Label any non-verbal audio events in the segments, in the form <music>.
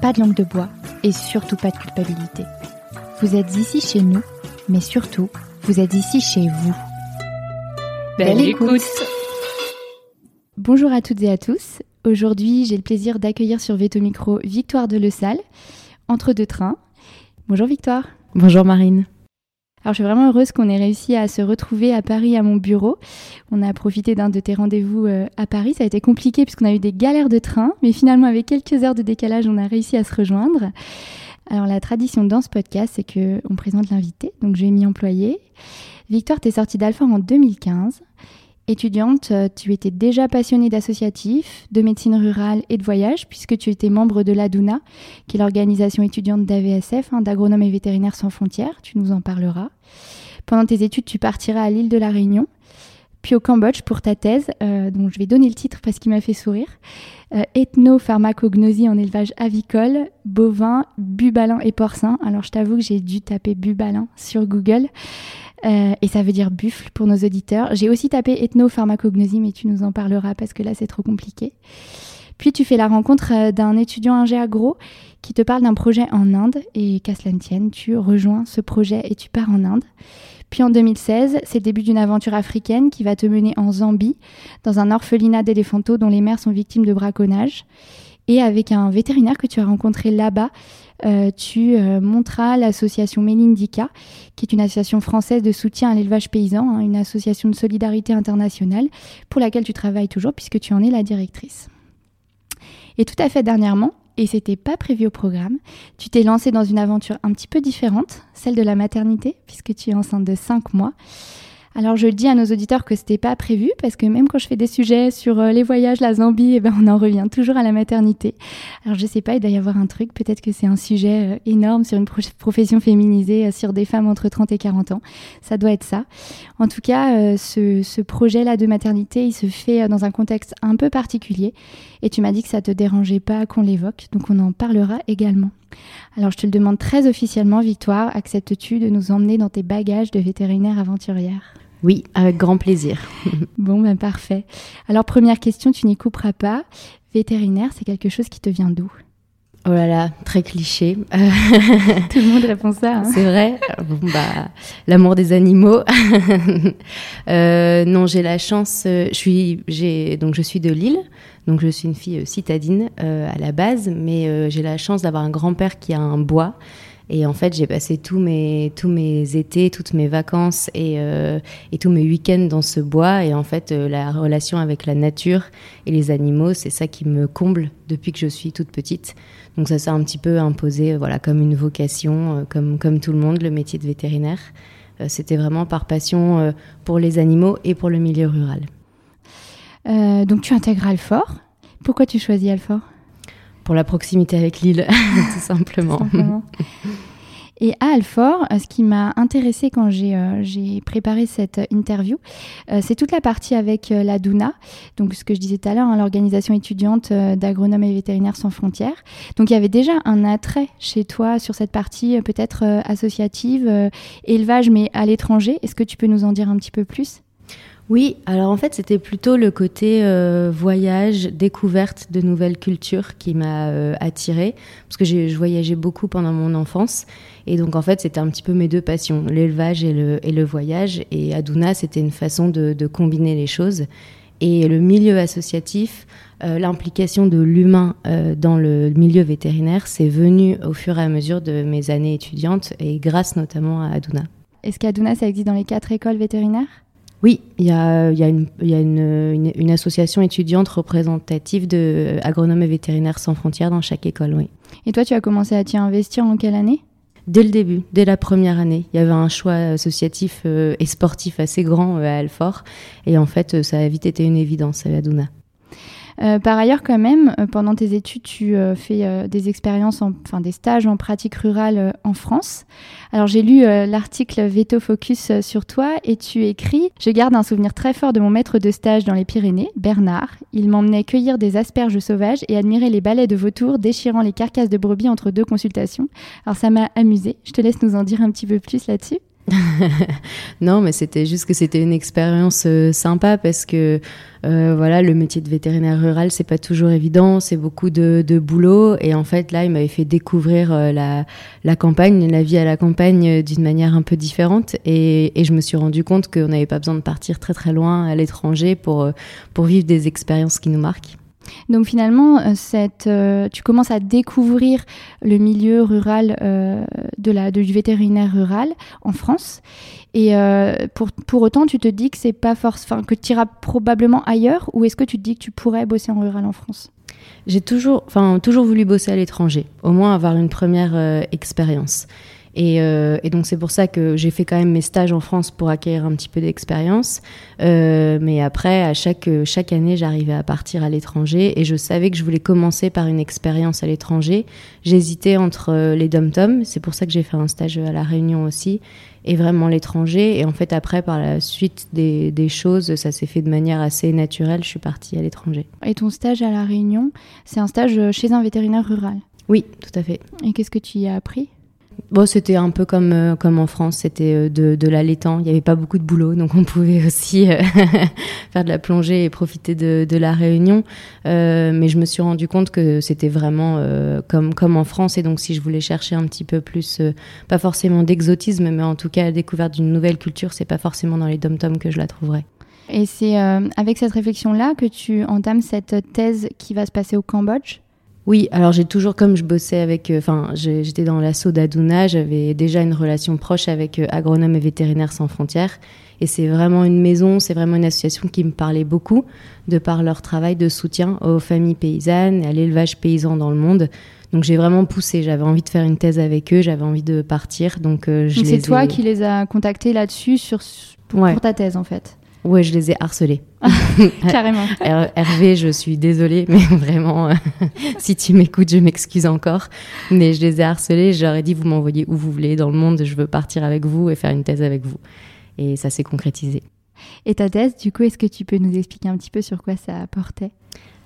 pas de langue de bois et surtout pas de culpabilité. Vous êtes ici chez nous, mais surtout, vous êtes ici chez vous. Belle écoute Bonjour à toutes et à tous. Aujourd'hui, j'ai le plaisir d'accueillir sur Veto Micro Victoire de Le Salle, entre deux trains. Bonjour Victoire. Bonjour Marine. Alors je suis vraiment heureuse qu'on ait réussi à se retrouver à Paris à mon bureau. On a profité d'un de tes rendez-vous euh, à Paris. Ça a été compliqué puisqu'on a eu des galères de train, mais finalement avec quelques heures de décalage, on a réussi à se rejoindre. Alors la tradition dans ce podcast, c'est que on présente l'invité, donc j'ai mis employé. Victoire, t'es sortie d'Alpha en 2015. Étudiante, euh, tu étais déjà passionnée d'associatif, de médecine rurale et de voyage, puisque tu étais membre de l'ADUNA, qui est l'organisation étudiante d'AVSF, hein, d'agronomes et vétérinaires sans frontières. Tu nous en parleras. Pendant tes études, tu partiras à l'île de la Réunion, puis au Cambodge pour ta thèse, euh, dont je vais donner le titre parce qu'il m'a fait sourire. Euh, ethnopharmacognosie en élevage avicole, bovin, bubalin et porcin. Alors je t'avoue que j'ai dû taper bubalin sur Google. Euh, et ça veut dire buffle pour nos auditeurs. J'ai aussi tapé ethnopharmacognosie, mais tu nous en parleras parce que là c'est trop compliqué. Puis tu fais la rencontre euh, d'un étudiant ingé agro qui te parle d'un projet en Inde et qu'à cela ne tienne, tu rejoins ce projet et tu pars en Inde. Puis en 2016, c'est le début d'une aventure africaine qui va te mener en Zambie, dans un orphelinat d'éléphantaux dont les mères sont victimes de braconnage. Et avec un vétérinaire que tu as rencontré là-bas, euh, tu euh, montras l'association Mélindica, qui est une association française de soutien à l'élevage paysan, hein, une association de solidarité internationale pour laquelle tu travailles toujours puisque tu en es la directrice. Et tout à fait dernièrement, et c'était pas prévu au programme, tu t'es lancé dans une aventure un petit peu différente, celle de la maternité, puisque tu es enceinte de 5 mois. Alors je dis à nos auditeurs que c'était pas prévu parce que même quand je fais des sujets sur euh, les voyages, la Zambie, eh ben on en revient toujours à la maternité. Alors je sais pas, il doit y avoir un truc, peut-être que c'est un sujet euh, énorme sur une profession féminisée, euh, sur des femmes entre 30 et 40 ans. Ça doit être ça. En tout cas, ce, ce projet-là de maternité, il se fait dans un contexte un peu particulier. Et tu m'as dit que ça te dérangeait pas qu'on l'évoque, donc on en parlera également. Alors je te le demande très officiellement, Victoire, acceptes-tu de nous emmener dans tes bagages de vétérinaire aventurière? Oui, avec grand plaisir. <laughs> bon, ben parfait. Alors, première question, tu n'y couperas pas. Vétérinaire, c'est quelque chose qui te vient d'où? Oh là là, très cliché. <laughs> Tout le monde répond ça. Hein. C'est vrai? Bon, bah, l'amour des animaux. <laughs> euh, non, j'ai la chance. Euh, je suis, j'ai donc je suis de Lille, donc je suis une fille euh, citadine euh, à la base, mais euh, j'ai la chance d'avoir un grand-père qui a un bois et en fait, j'ai passé tous mes, tous mes étés, toutes mes vacances et, euh, et tous mes week-ends dans ce bois. Et en fait, euh, la relation avec la nature et les animaux, c'est ça qui me comble depuis que je suis toute petite. Donc ça s'est un petit peu imposé voilà, comme une vocation, euh, comme, comme tout le monde, le métier de vétérinaire. Euh, C'était vraiment par passion euh, pour les animaux et pour le milieu rural. Euh, donc tu intègres Alfort. Pourquoi tu choisis Alfort? Pour la proximité avec l'île, <laughs> tout simplement. Et à Alfort, euh, ce qui m'a intéressé quand j'ai euh, préparé cette interview, euh, c'est toute la partie avec la DUNA, donc ce que je disais tout à l'heure, hein, l'organisation étudiante d'agronomes et vétérinaires sans frontières. Donc il y avait déjà un attrait chez toi sur cette partie peut-être associative, élevage, mais à l'étranger. Est-ce que tu peux nous en dire un petit peu plus? Oui, alors en fait, c'était plutôt le côté euh, voyage, découverte de nouvelles cultures qui m'a euh, attirée, parce que je voyageais beaucoup pendant mon enfance. Et donc, en fait, c'était un petit peu mes deux passions, l'élevage et le, voyage. Et Aduna, c'était une façon de, combiner les choses. Et le milieu associatif, l'implication de l'humain dans le milieu vétérinaire, c'est venu au fur et à mesure de mes années étudiantes et grâce notamment à Aduna. Est-ce qu'à Aduna, ça existe dans les quatre écoles vétérinaires? Oui, il y a, y a, une, y a une, une, association étudiante représentative de agronomes et vétérinaires sans frontières dans chaque école, oui. Et toi, tu as commencé à t'y investir en quelle année? Dès le début, dès la première année. Il y avait un choix associatif euh, et sportif assez grand euh, à Alfort. Et en fait, ça a vite été une évidence à Aduna. Euh, par ailleurs, quand même, euh, pendant tes études, tu euh, fais des expériences, enfin des stages en pratique rurale en France. Alors j'ai lu l'article Veto Focus sur toi et tu écris Je garde un souvenir très fort de mon maître de stage dans les Pyrénées, Bernard. Il m'emmenait cueillir des asperges sauvages et admirer les balais de vautours déchirant les carcasses de brebis entre deux consultations. Alors ça m'a amusé. Je te laisse nous en dire un petit peu plus là-dessus. <laughs> non, mais c'était juste que c'était une expérience euh, sympa parce que euh, voilà, le métier de vétérinaire rural, c'est pas toujours évident, c'est beaucoup de, boulot. Et en fait, là, il m'avait fait découvrir euh, la, la, campagne, la vie à la campagne d'une manière un peu différente. Et, et je me suis rendu compte qu'on n'avait pas besoin de partir très très loin à l'étranger pour, pour vivre des expériences qui nous marquent. Donc finalement, euh, euh, tu commences à découvrir le milieu rural euh, de la, du vétérinaire rural en France. Et pour, pour autant, tu te dis que c'est pas force, que tu iras probablement ailleurs, ou est-ce que tu te dis que tu pourrais bosser en rural en France? J'ai toujours, toujours voulu bosser à l'étranger, au moins avoir une première expérience. Euh, et, donc c'est pour ça que j'ai fait quand même mes stages en France pour acquérir un petit peu d'expérience. Euh, mais après, à chaque, chaque année, j'arrivais à partir à l'étranger et je savais que je voulais commencer par une expérience à l'étranger. J'hésitais entre euh, les dom-toms, c'est pour ça que j'ai fait un stage à La Réunion aussi, et vraiment l'étranger. Et en fait, après, par la suite des, des choses, ça s'est fait de manière assez naturelle. Je suis partie à l'étranger. Et ton stage à La Réunion, c'est un stage chez un vétérinaire rural? Oui, tout à fait. Et qu'est-ce que tu y as appris? Bon, c'était un peu comme, euh, comme en France, c'était euh, de, de l'allaitant. Il n'y avait pas beaucoup de boulot, donc on pouvait <laughs> aussi euh, <laughs> faire de la plongée et profiter de, de la réunion. mais je me suis rendu compte que c'était vraiment comme, comme en France. Et donc, si je voulais chercher un petit peu plus, pas forcément d'exotisme, mais en tout cas la découverte d'une nouvelle culture, c'est pas forcément dans les dom-toms que je la trouverais. Et c'est avec cette réflexion-là que tu entames cette thèse qui va se passer au Cambodge? Oui, alors j'ai toujours, comme je bossais avec, euh, enfin, j'étais dans l'assaut d'Aduna, j'avais déjà une relation proche avec euh, Agronomes et Vétérinaires sans frontières. Et c'est vraiment une maison, c'est vraiment une association qui me parlait beaucoup de par leur travail de soutien aux familles paysannes et à l'élevage paysan dans le monde. Donc j'ai vraiment poussé, j'avais envie de faire une thèse avec eux, j'avais envie de partir. Donc, euh, c'est toi qui les as contactés là-dessus sur, pour ta thèse en fait? Ouais, je les ai harcelés. <laughs> Carrément. Hervé, je suis désolée, mais <laughs> vraiment, euh, <laughs> si tu m'écoutes, je m'excuse encore. Mais je les ai harcelés, j'aurais dit, vous m'envoyez où vous voulez dans le monde, je veux partir avec vous et faire une thèse avec vous. Et ça s'est concrétisé. Et ta thèse, du coup, est-ce que tu peux nous expliquer un petit peu sur quoi ça apportait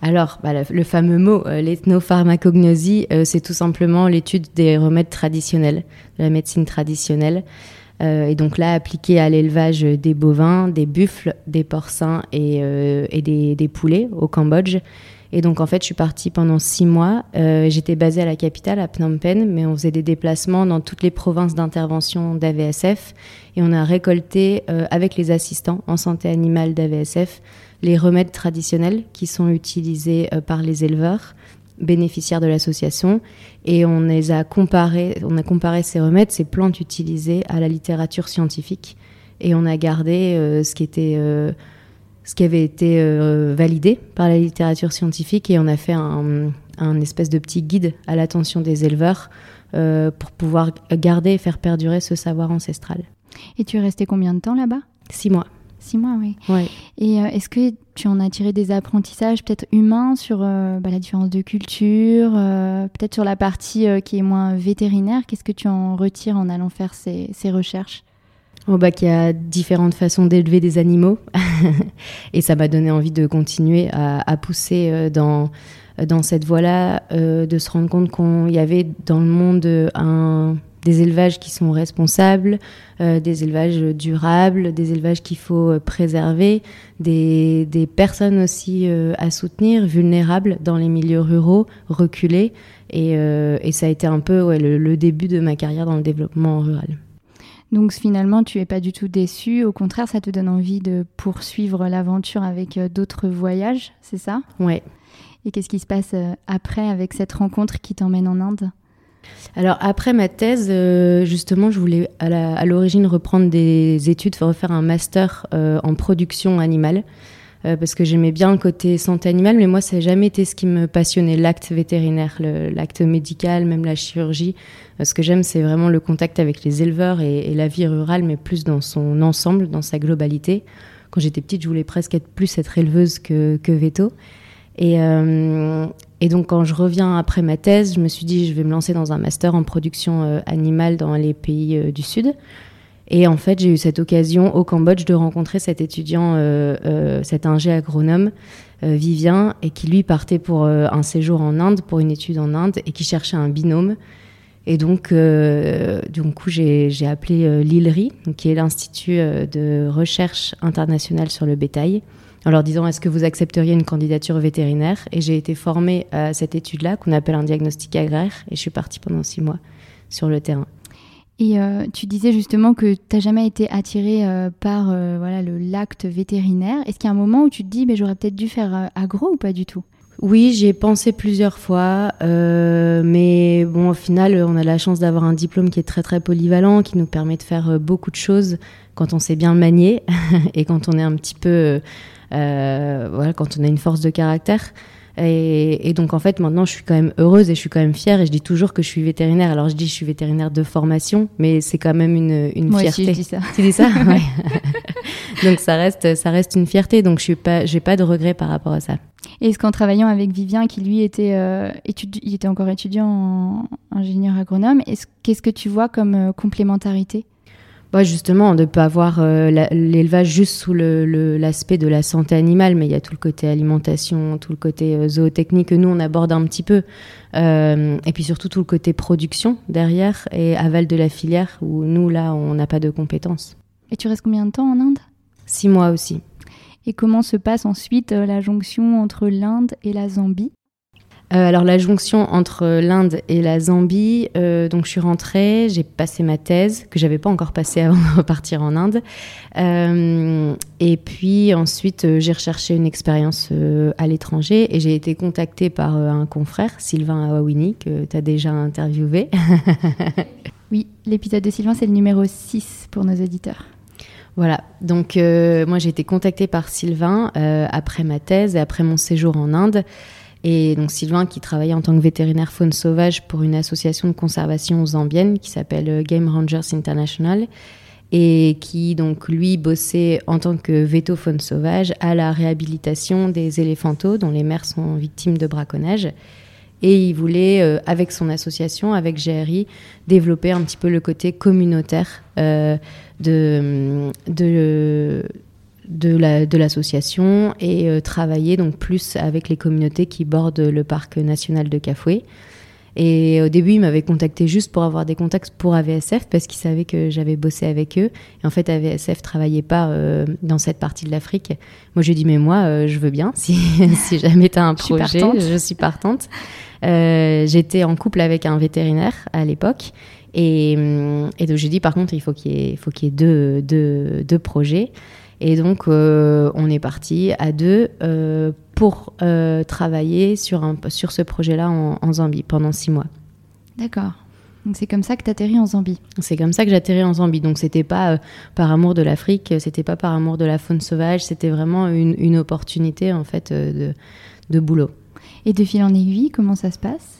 alors, bah, le, fameux mot, euh, l'ethnopharmacognosie, euh, c'est tout simplement l'étude des remèdes traditionnels, de la médecine traditionnelle. Euh, et donc là, appliqué à l'élevage des bovins, des buffles, des porcins et, euh, des, poulets au Cambodge. Et donc en fait, je suis partie pendant six mois. Euh, j'étais basée à la capitale, à Phnom Penh, mais on faisait des déplacements dans toutes les provinces d'intervention d'AVSF. Et on a récolté avec les assistants en santé animale d'AVSF les remèdes traditionnels qui sont utilisés par les éleveurs bénéficiaires de l'association et on les a comparés, on a comparé ces remèdes, ces plantes utilisées à la littérature scientifique et on a gardé euh, ce qui était euh, ce qui avait été euh, validé par la littérature scientifique et on a fait un, un espèce de petit guide à l'attention des éleveurs pour pouvoir garder et faire perdurer ce savoir ancestral. Et tu es resté combien de temps là-bas? Six mois. Six mois, oui. Et euh, est-ce que tu en as tiré des apprentissages peut-être humains sur euh, bah, la différence de culture, euh, peut-être sur la partie qui est moins vétérinaire? Qu'est-ce que tu en retires en allant faire ces, recherches? Oh, bah, Qu'il y a différentes façons d'élever des animaux. <laughs> et ça m'a donné envie de continuer à, pousser dans, dans cette voie-là, de se rendre compte qu'il y avait dans le monde un des élevages qui sont responsables, euh, des élevages durables, des élevages qu'il faut euh, préserver, des, des personnes aussi euh, à soutenir, vulnérables dans les milieux ruraux, reculés. Et, et ça a été un peu ouais, le, début de ma carrière dans le développement rural. Donc finalement, tu es pas du tout déçu. Au contraire, ça te donne envie de poursuivre l'aventure avec d'autres voyages, c'est ça? Ouais. Et qu'est-ce qui se passe après avec cette rencontre qui t'emmène en Inde? Alors après ma thèse, euh, justement, je voulais à l'origine reprendre des études, refaire un master en production animale. parce que j'aimais bien le côté santé animale, mais moi, ça n'a jamais été ce qui me passionnait, l'acte vétérinaire, l'acte médical, même la chirurgie. Ce que j'aime, c'est vraiment le contact avec les éleveurs et, la vie rurale, mais plus dans son ensemble, dans sa globalité. Quand j'étais petite, je voulais presque être plus être éleveuse que, que veto. Et, euh, et, donc, quand je reviens après ma thèse, je me suis dit, je vais me lancer dans un master en production euh, animale dans les pays euh, du Sud. Et en fait, j'ai eu cette occasion au Cambodge de rencontrer cet étudiant, cet ingé agronome, Vivien, et qui lui partait pour un séjour en Inde, pour une étude en Inde, et qui cherchait un binôme. Et donc, euh, du coup, j'ai appelé euh, l'ILRI, qui est l'Institut euh, de recherche internationale sur le bétail, en leur disant est-ce que vous accepteriez une candidature vétérinaire? Et j'ai été formée à cette étude-là, qu'on appelle un diagnostic agraire, et je suis partie pendant six mois sur le terrain. Et tu disais justement que tu n'as jamais été attirée par voilà, le l'acte vétérinaire. Est-ce qu'il y a un moment où tu te dis, mais j'aurais peut-être dû faire agro ou pas du tout? Oui, j'y ai pensé plusieurs fois, euh, mais bon, au final, on a la chance d'avoir un diplôme qui est très très polyvalent, qui nous permet de faire euh, beaucoup de choses quand on sait bien manier <laughs> et quand on est un petit peu, euh, voilà, quand on a une force de caractère. Et, donc en fait, maintenant, je suis quand même heureuse et je suis quand même fière. Et je dis toujours que je suis vétérinaire. Alors je dis je suis vétérinaire de formation, mais c'est quand même une, une Moi fierté. Aussi, je dis ça. Tu dis ça? <laughs> Ouais. <laughs> Donc ça reste, ça reste une fierté. Donc je suis pas, j'ai pas de regrets par rapport à ça. Est-ce qu'en travaillant avec Vivien, qui lui était, euh, il était encore étudiant en ingénieur agronome, qu'est-ce que tu vois comme euh, complémentarité? Bah justement, de ne pas avoir euh, l'élevage juste sous l'aspect de la santé animale, mais il y a tout le côté alimentation, tout le côté zootechnique que nous, on aborde un petit peu. et puis surtout tout le côté production derrière et aval de la filière, où nous, là, on n'a pas de compétences. Et tu restes combien de temps en Inde? Six mois aussi. Et comment se passe ensuite euh, la jonction entre l'Inde et la Zambie? Euh, alors la jonction entre l'Inde et la Zambie, euh, donc je suis rentrée, j'ai passé ma thèse que j'avais pas encore passée avant <laughs> de repartir en Inde, et puis ensuite j'ai recherché une expérience à l'étranger et j'ai été contactée par un confrère, Sylvain Awawini, que tu as déjà interviewé. <laughs> oui, l'épisode de Sylvain c'est le numéro 6 pour nos auditeurs. Voilà, donc euh, moi j'ai été contactée par Sylvain euh, après ma thèse et après mon séjour en Inde. Et donc Sylvain qui travaillait en tant que vétérinaire faune sauvage pour une association de conservation zambienne qui s'appelle euh, Game Rangers International et qui donc lui bossait en tant que veto faune sauvage à la réhabilitation des éléphantaux dont les mères sont victimes de braconnage. Et il voulait, avec son association, avec GRI, développer un petit peu le côté communautaire de, de, de l'association et euh, travailler donc plus avec les communautés qui bordent le parc national de Cafoué. Et au début, il m'avait contacté juste pour avoir des contacts pour AVSF parce qu'il savait que j'avais bossé avec eux. Et en fait, AVSF travaillait pas euh, dans cette partie de l'Afrique. Moi, je lui ai dit, mais moi, euh, je veux bien. <laughs> Si, si jamais tu as un projet, je suis partante. J'étais en couple avec un vétérinaire à l'époque. Et, et donc j'ai dit par contre il faut qu'il y ait, faut qu'il y ait deux, deux, deux, projets. Et donc euh, on est parti à deux euh, pour euh, travailler sur, un, sur ce projet-là en, en, Zambie pendant six mois. D'accord. Donc c'est comme ça que tu atterris en Zambie. C'est comme ça que j'atterris en Zambie. Donc c'était pas par amour de l'Afrique, c'était pas par amour de la faune sauvage, c'était vraiment une, une opportunité en fait de, de boulot. Et de fil en aiguille, comment ça se passe?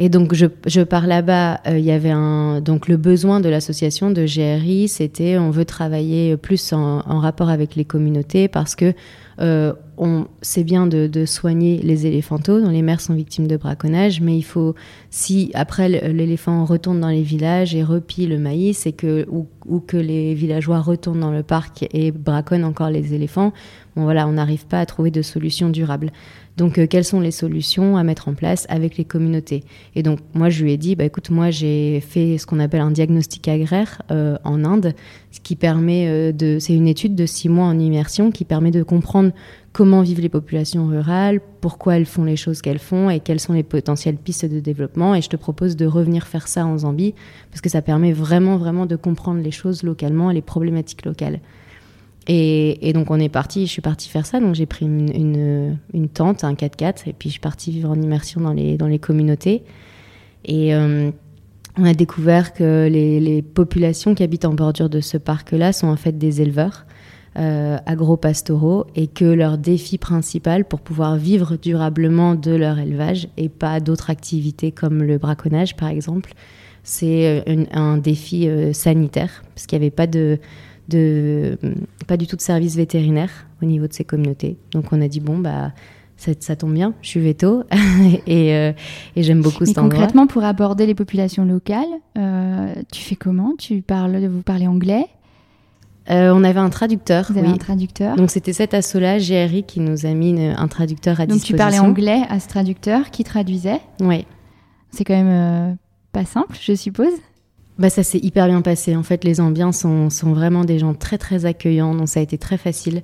Et donc, je, je pars là-bas. Euh, il y avait un, donc le besoin de l'association de GRI, c'était on veut travailler plus en, rapport avec les communautés parce que euh, on, c'est bien de, soigner les éléphantaux dont les mères sont victimes de braconnage, mais il faut, si après l'éléphant retourne dans les villages et repille le maïs, et que, ou, que les villageois retournent dans le parc et braconnent encore les éléphants, voilà, on n'arrive pas à trouver de solution durable. Donc, euh, quelles sont les solutions à mettre en place avec les communautés? Et donc, moi, je lui ai dit, bah, écoute, moi, j'ai fait ce qu'on appelle un diagnostic agraire euh, en Inde, ce qui permet euh, de, c'est une étude de six mois en immersion qui permet de comprendre comment vivent les populations rurales, pourquoi elles font les choses qu'elles font et quelles sont les potentielles pistes de développement. Et je te propose de revenir faire ça en Zambie parce que ça permet vraiment, vraiment de comprendre les choses localement et les problématiques locales. Et, donc on est parti, je suis partie faire ça, donc j'ai pris une, tente, un 4x4, et puis je suis partie vivre en immersion dans les, dans les communautés. Et euh, on a découvert que les, les, populations qui habitent en bordure de ce parc-là sont en fait des éleveurs euh, agro-pastoraux et que leur défi principal pour pouvoir vivre durablement de leur élevage et pas d'autres activités comme le braconnage par exemple, c'est euh, un défi euh, sanitaire parce qu'il n'y avait pas de de pas du tout de service vétérinaire au niveau de ces communautés. Donc on a dit bon bah ça, ça tombe bien, je suis veto <laughs> et, euh, et j'aime beaucoup Mais cet endroit. Concrètement, pour aborder les populations locales, euh, tu fais comment? Tu parles, vous parlez anglais? Euh, on avait un traducteur. Vous avez oui. un traducteur? Donc c'était cet assaut-là, GRI, qui nous a mis une- un traducteur à Donc tu disposition. parlais anglais à ce traducteur qui traduisait? Oui. C'est quand même euh, pas simple, je suppose. Bah ça s'est hyper bien passé. En fait, les Ambiens sont, sont vraiment des gens très très accueillants, donc ça a été très facile.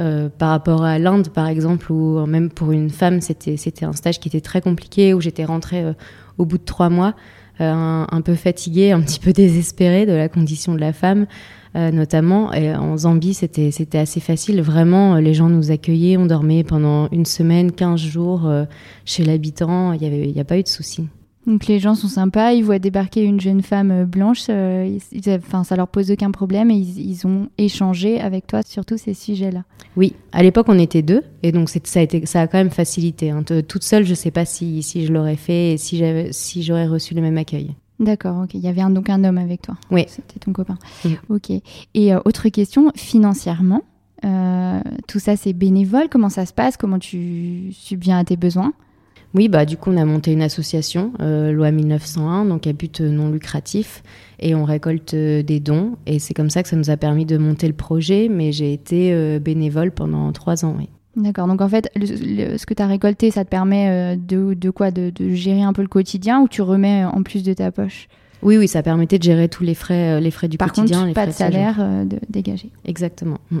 Euh, par rapport à l'Inde, par exemple, où même pour une femme, c'était un stage qui était très compliqué, où j'étais rentrée euh, au bout de trois mois, euh, un, peu fatiguée, un petit peu désespérée de la condition de la femme, euh, notamment. Et en Zambie, c'était assez facile. Vraiment, euh, les gens nous accueillaient. On dormait pendant une semaine, 15 jours euh, chez l'habitant. Il n'y a pas eu de souci. Donc les gens sont sympas, ils voient débarquer une jeune femme euh, blanche, euh, ils- ils- enfin ça leur pose aucun problème et ils, ils ont échangé avec toi sur tous ces sujets-là. Oui, à l'époque on était deux et donc ça a, été, ça a quand même facilité. hein. Te- Toute seule, je sais pas si, si je l'aurais fait et si j'aurais reçu le même accueil. D'accord, ok. Il y avait un- donc un homme avec toi. Oui. C'était ton copain. Ok. Et euh, autre question, financièrement, euh, tout ça c'est bénévole? Comment ça se passe? Comment tu subviens à tes besoins? Oui, bah du coup on a monté une association, euh, loi 1901, donc à but non lucratif, et on récolte euh, des dons. Et c'est comme ça que ça nous a permis de monter le projet. Mais j'ai été euh, bénévole pendant trois ans. Oui. D'accord. Donc en fait, le- le- ce que tu as récolté, ça te permet euh, de, de quoi de, de gérer un peu le quotidien ou tu remets euh, en plus de ta poche? Oui, oui, ça permettait de gérer tous les frais, euh, les frais du Par quotidien, contre, les pas frais de salaire euh, dégagé. Exactement. Mm.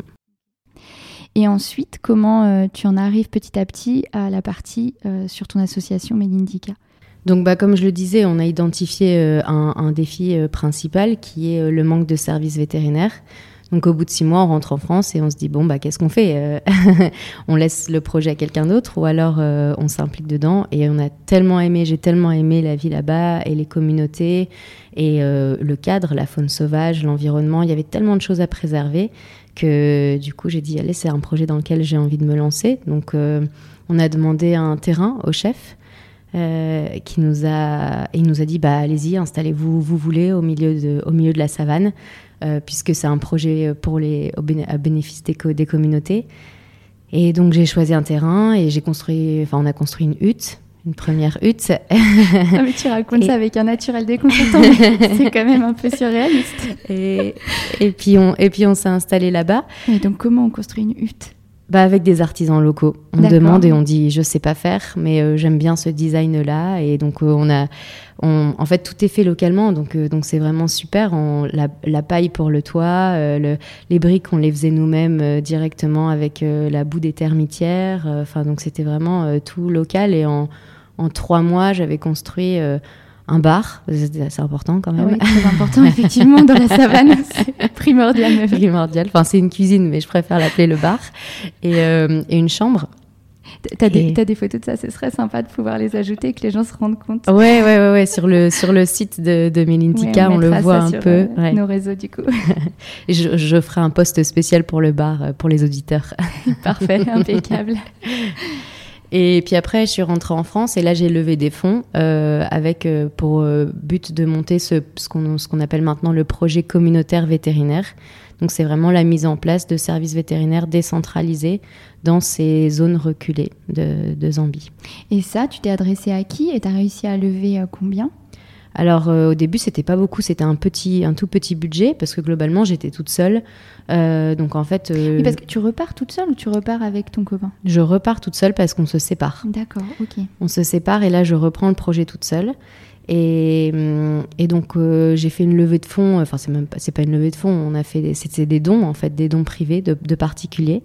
Et ensuite, comment euh, tu en arrives petit à petit à la partie euh, sur ton association Mélindica Donc, bah, comme je le disais, on a identifié euh, un, défi principal qui est le manque de services vétérinaires. Donc, au bout de six mois, on rentre en France et on se dit bon, bah, qu'est-ce qu'on fait <laughs> On laisse le projet à quelqu'un d'autre ou alors on s'implique dedans Et on a tellement aimé, j'ai tellement aimé la vie là-bas et les communautés et le cadre, la faune sauvage, l'environnement. Il y avait tellement de choses à préserver que du coup, j'ai dit allez, c'est un projet dans lequel j'ai envie de me lancer. Donc, euh, on a demandé un terrain au chef. Euh, qui nous a et il nous a dit bah allez-y installez-vous où vous voulez au milieu de au milieu de la savane euh, puisque c'est un projet pour les à bénéfice des, des communautés et donc j'ai choisi un terrain et j'ai construit enfin on a construit une hutte une première hutte <laughs> Ah, mais tu racontes Et- ça avec un naturel déconcertant, <laughs> c'est quand même un peu surréaliste. et, et puis on et puis on s'est installé là-bas Mais donc comment on construit une hutte? Bah avec des artisans locaux. On demande et on dit je sais pas faire, mais euh, j'aime bien ce design là et donc euh, on a, on, en fait tout est fait localement donc euh, donc c'est vraiment super. On, la, la paille pour le toit, le, les briques on les faisait nous-mêmes directement avec la boue des termitières. Enfin donc c'était vraiment tout local et en en trois mois j'avais construit euh, un bar. Assez important quand Ah même. Oui, très important, effectivement, dans la <laughs> savane, c'est primordial. primordial. Enfin, c'est une cuisine, mais je préfère l'appeler le bar. Et, euh, et une chambre. T'as des, Et- t'as des photos de ça, ce serait sympa de pouvoir les ajouter, que les gens se rendent compte. Ouais, ouais, ouais, ouais. Sur le, sur le site de, de Ouais, on, le voit ça un sur, peu. euh, ouais. Nos réseaux, du coup. Et <laughs> Je, je ferai un post spécial pour le bar, euh, pour les auditeurs. <laughs> Parfait, impeccable. Et puis après, je suis rentrée en France et là, j'ai levé des fonds euh, avec euh, pour euh, but de monter ce, qu'on appelle maintenant le projet communautaire vétérinaire. Donc, c'est vraiment la mise en place de services vétérinaires décentralisés dans ces zones reculées de, de Zambie. Et ça, tu t'es adressé à qui et t'as réussi à lever combien? Alors euh, au début c'était pas beaucoup, c'était un petit, un tout petit budget parce que globalement j'étais toute seule. Euh, donc en fait, euh, Oui, parce que tu repars toute seule ou tu repars avec ton copain? je repars toute seule parce qu'on se sépare. D'accord, ok. On se sépare et là je reprends le projet toute seule. Et, et donc j'ai fait une levée de fonds. Enfin c'est même pas, c'est pas une levée de fonds. On a fait, des- c'était des dons en fait, des dons privés de, de particuliers.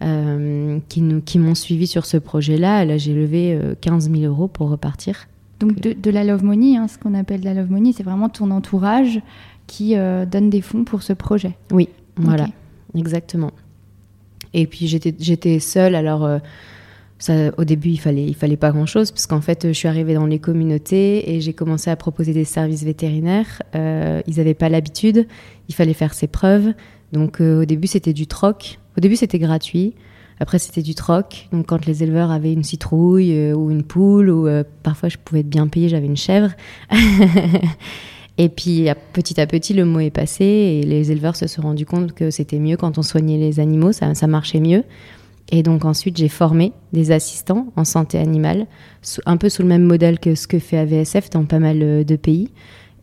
qui, nous, qui m'ont suivi sur ce projet-là. Là, j'ai levé 15 000 euros pour repartir. Donc de, la love money, hein, ce qu'on appelle de la love money, c'est vraiment ton entourage qui donne des fonds pour ce projet. Oui, voilà, exactement. Et puis j'étais seule, alors au début, il fallait, il fallait pas grand-chose, parce qu'en fait, je suis arrivée dans les communautés et j'ai commencé à proposer des services vétérinaires. Euh, ils n'avaient pas l'habitude, il fallait faire ses preuves. Donc euh, au début, c'était du troc. Au début, c'était gratuit. Après, c'était du troc. Donc quand les éleveurs avaient une citrouille euh, ou une poule, ou parfois je pouvais être bien payée, j'avais une chèvre. <laughs> et puis petit à petit, le mot est passé et les éleveurs se sont rendus compte que c'était mieux quand on soignait les animaux, ça, ça marchait mieux. Et donc ensuite, j'ai formé des assistants en santé animale, un peu sous le même modèle que ce que fait AVSF dans pas mal euh, de pays.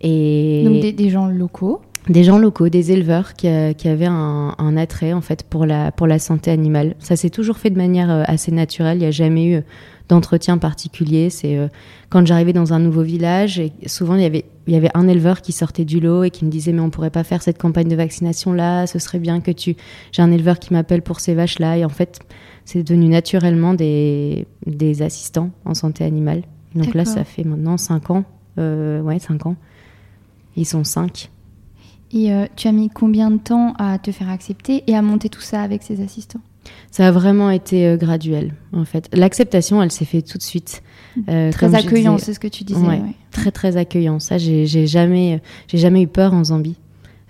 Et donc des, gens locaux Des gens locaux, des éleveurs qui, euh, qui avaient un, attrait en fait pour la, pour la santé animale. Ça s'est toujours fait de manière euh, assez naturelle, il n'y a jamais eu d'entretien particulier. C'est quand j'arrivais dans un nouveau village, et souvent il y avait il y avait un éleveur qui sortait du lot et qui me disait mais on pourrait pas faire cette campagne de vaccination là, ce serait bien que tu j'ai un éleveur qui m'appelle pour ces vaches là et en fait c'est devenu naturellement des, des assistants en santé animale. Donc là ça fait maintenant 5 ans, euh, ouais 5 ans. Ils sont 5. Et euh, tu as mis combien de temps à te faire accepter et à monter tout ça avec ces assistants? Ça a vraiment été euh, graduel en fait. L'acceptation elle s'est faite tout de suite. Euh, très accueillant, c'est ce que tu disais. Très très accueillant. Ça, j'ai jamais, j'ai jamais eu peur en Zambie.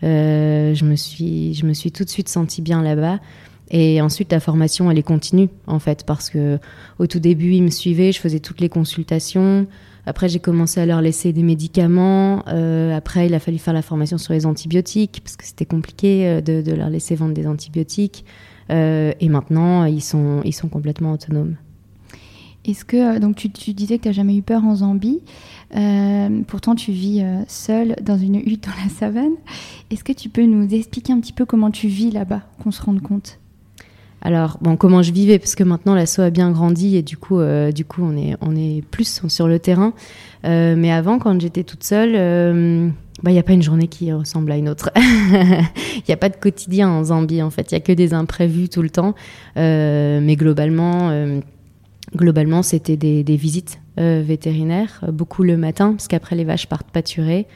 Euh, je me suis, je me suis tout de suite sentie bien là-bas. Et ensuite, la formation, elle est continue, en fait, parce que au tout début, ils me suivaient, je faisais toutes les consultations. Après, j'ai commencé à leur laisser des médicaments. Euh, après, il a fallu faire la formation sur les antibiotiques, parce que c'était compliqué de, de, leur laisser vendre des antibiotiques. et maintenant, ils sont, ils sont complètement autonomes. Est-ce que euh, donc tu, disais que tu n'as jamais eu peur en Zambie, euh, pourtant tu vis euh, seule dans une hutte dans la savane. Est-ce que tu peux nous expliquer un petit peu comment tu vis là-bas, qu'on se rende compte? Alors, bon, comment je vivais, parce que maintenant l'assaut a bien grandi et du coup, du coup on, est, on est plus sur le terrain. mais avant, quand j'étais toute seule, il n'y a pas une journée qui ressemble à une autre. <laughs> Il n'y a pas de quotidien en Zambie, en fait. Il n'y a que des imprévus tout le temps. mais globalement, Globalement, c'était des, visites euh, vétérinaires, euh, beaucoup le matin, parce qu'après les vaches partent pâturer.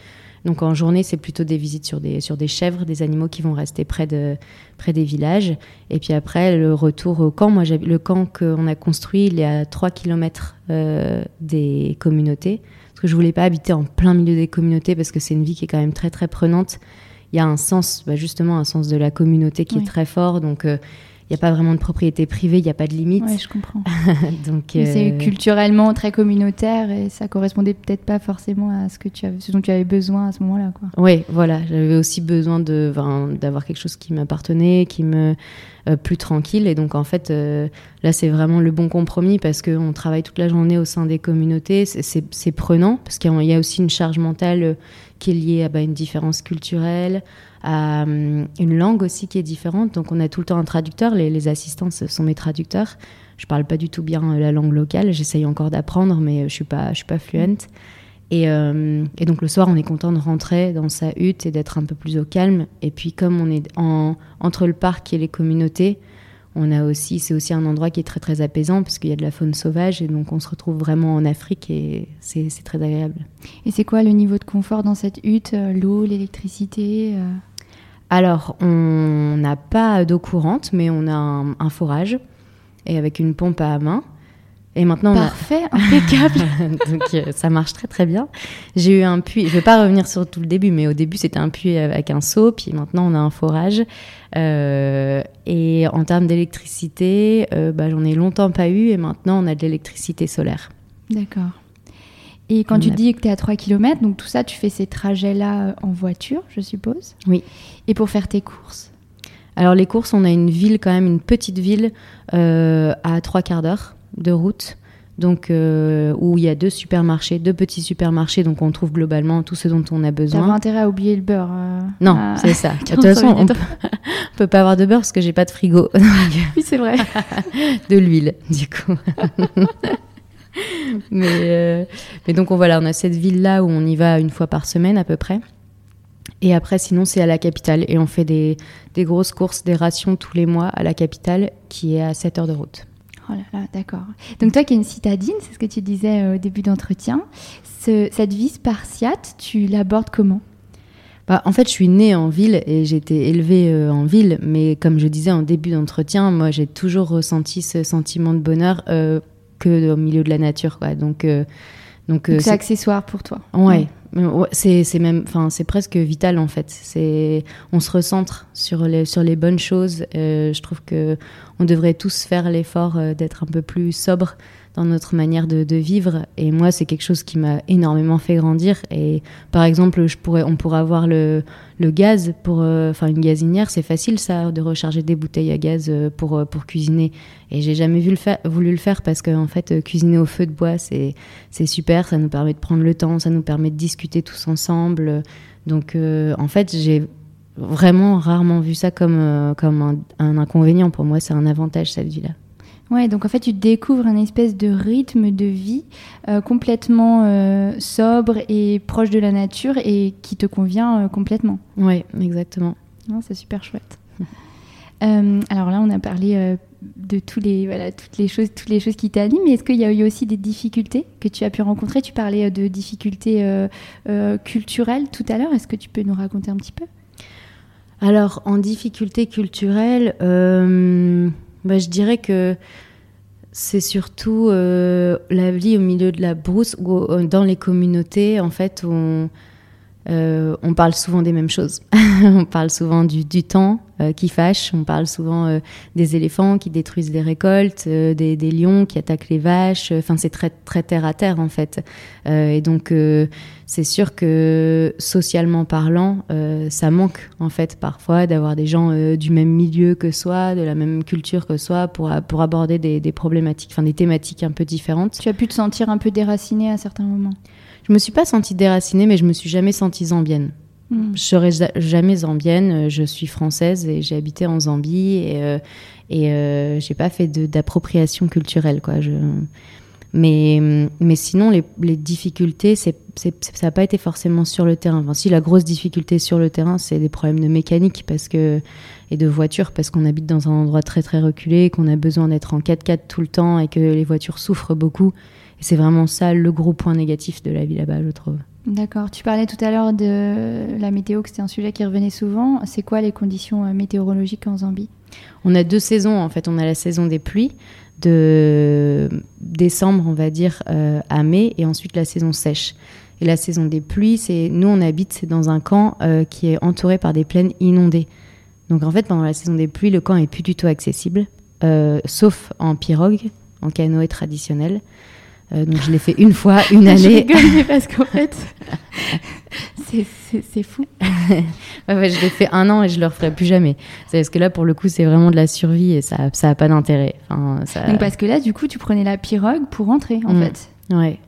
Donc en journée, c'est plutôt des visites sur des, sur des chèvres, des animaux qui vont rester près, de, près des villages. Et puis après, le retour au camp. Moi, le camp qu'on a construit, il est à 3 km euh, des communautés. Parce que je voulais pas habiter en plein milieu des communautés, parce que c'est une vie qui est quand même très, très prenante. Il y a un sens, bah, justement, un sens de la communauté qui est très fort. Donc il n'y a pas vraiment de propriété privée, il n'y a pas de limite. Oui, je comprends. <laughs> Donc, C'est euh, culturellement très communautaire et ça correspondait peut-être pas forcément à ce, que tu avais, ce dont tu avais besoin à ce moment-là. Oui, voilà. J'avais aussi besoin d'avoir quelque chose qui m'appartenait, qui me. Euh, plus tranquille. Et donc, en fait, euh, là, c'est vraiment le bon compromis parce qu'on travaille toute la journée au sein des communautés. C'est prenant parce qu'il y a aussi une charge mentale qui est liée à bah, une différence culturelle, à hum, une langue aussi qui est différente. Donc on a tout le temps un traducteur, les, les assistants sont mes traducteurs. Je parle pas du tout bien euh, la langue locale, j'essaye encore d'apprendre, mais euh, je suis pas, je suis pas fluente. Et, euh, et, donc le soir, on est content de rentrer dans sa hutte et d'être un peu plus au calme. Et puis comme on est en, entre le parc et les communautés, on a aussi, c'est aussi un endroit qui est très très apaisant parce qu'il y a de la faune sauvage et donc on se retrouve vraiment en Afrique et c'est très agréable. Et c'est quoi le niveau de confort dans cette hutte L'eau, l'électricité alors, on n'a pas d'eau courante, mais on a un, forage et avec une pompe à main. Et maintenant, Parfait, impeccable. <laughs> Donc euh, ça marche très très bien. J'ai eu un puits, je ne vais pas revenir sur tout le début, mais au début c'était un puits avec un seau, puis maintenant on a un forage. Euh, et en termes d'électricité, euh, bah, j'en ai longtemps pas eu, et maintenant on a de l'électricité solaire. D'accord. Et quand tu dis que tu es à 3 km, donc tout ça, tu fais ces trajets-là euh, en voiture, je suppose? Oui. Et pour faire tes courses? Alors les courses, on a une ville quand même, une petite ville à trois quarts d'heure de route. Donc, euh, où il y a deux supermarchés, deux petits supermarchés, donc on trouve globalement tout ce dont on a besoin. T'as intérêt à oublier le beurre. non, c'est ça. <laughs> De toute façon, on peut, <laughs> peut pas avoir de beurre parce que j'ai pas de frigo. <laughs> oui, c'est vrai. de l'huile, du coup. mais, euh, mais donc on, voilà, on a cette ville-là où on y va une fois par semaine à peu près. Et après, sinon, c'est à la capitale. Et on fait des, des, grosses courses, des rations tous les mois à la capitale, qui est à 7 heures de route. Oh là là, d'accord. Donc toi qui es une citadine, c'est ce que tu disais au début d'entretien, ce, cette vie spartiate, tu l'abordes comment? Bah, en fait, je suis née en ville et j'ai été élevée euh, en ville, mais comme je disais en début d'entretien, moi j'ai toujours ressenti ce sentiment de bonheur euh, que au milieu de la nature. Quoi. Donc, euh, donc, c'est accessoire pour toi. Ouais. C'est même, enfin c'est presque vital en fait. C'est, on se recentre sur les sur les bonnes choses. je trouve que on devrait tous faire l'effort d'être un peu plus sobre dans notre manière de, vivre. Et moi, c'est quelque chose qui m'a énormément fait grandir. Et par exemple, je pourrais, on pourrait avoir le, gaz pour, euh, enfin une gazinière, c'est facile ça, de recharger des bouteilles à gaz euh, pour, euh, pour cuisiner. Et j'ai jamais voulu le faire parce qu'en en fait, cuisiner au feu de bois, c'est super. Ça nous permet de prendre le temps, ça nous permet de discuter tous ensemble. Donc, en fait, j'ai vraiment rarement vu ça comme, comme un, un inconvénient. Pour moi, c'est un avantage cette vie-là. Ouais, donc en fait, tu découvres un espèce de rythme de vie euh, complètement euh, sobre et proche de la nature et qui te convient euh, complètement. Oui, exactement. C'est super chouette. <laughs> alors là, on a parlé de tous les, voilà, toutes, les choses, toutes les choses qui t'animent, mais est-ce qu'il y a eu aussi des difficultés que tu as pu rencontrer? Tu parlais de difficultés culturelles tout à l'heure. Est-ce que tu peux nous raconter un petit peu? Alors, en difficulté culturelle bah, Je dirais que c'est surtout euh, la vie au milieu de la brousse, ou euh, dans les communautés, en fait, où euh, on parle souvent des mêmes choses. <laughs> on parle souvent du, temps qui fâche, on parle souvent des éléphants qui détruisent des récoltes, des, lions qui attaquent les vaches. Enfin, c'est très, très terre à terre, en fait. et donc, c'est sûr que socialement parlant, euh, ça manque en fait parfois d'avoir des gens euh, du même milieu que soi, de la même culture que soi, pour, pour aborder des, problématiques, enfin des thématiques un peu différentes. Tu as pu te sentir un peu déracinée à certains moments? Je me suis pas sentie déracinée, mais je me suis jamais sentie zambienne. Hmm. Je serai jamais zambienne. Je suis française et j'ai habité en Zambie et, euh, et euh, j'ai pas fait d'appropriation culturelle quoi. Je, mais, mais sinon, les, les difficultés, c'est, ça n'a pas été forcément sur le terrain. Enfin, si la grosse difficulté sur le terrain, c'est des problèmes de mécanique parce que, et de voiture, parce qu'on habite dans un endroit très très reculé, qu'on a besoin d'être en 4x4 tout le temps et que les voitures souffrent beaucoup. C'est vraiment ça le gros point négatif de la vie là-bas, je trouve. D'accord. Tu parlais tout à l'heure de la météo, que c'était un sujet qui revenait souvent. C'est quoi les conditions euh, météorologiques en Zambie? On a deux saisons en fait. On a la saison des pluies de décembre, on va dire, euh, à mai, et ensuite la saison sèche. Et la saison des pluies, c'est nous on habite c'est dans un camp euh, qui est entouré par des plaines inondées. Donc en fait pendant la saison des pluies, le camp est plus du tout accessible, euh, sauf en pirogue, en canoë traditionnel. Euh, donc je l'ai fait une fois, une <laughs> année. je rigole, parce qu'en <laughs> fait, c'est fou. ouais, je l'ai fait un an et je le referai plus jamais. Parce que là, pour le coup, c'est vraiment de la survie et ça n'a ça a pas d'intérêt. Enfin, ça... Donc parce que là, du coup, tu prenais la pirogue pour rentrer, en mm. fait. Ouais.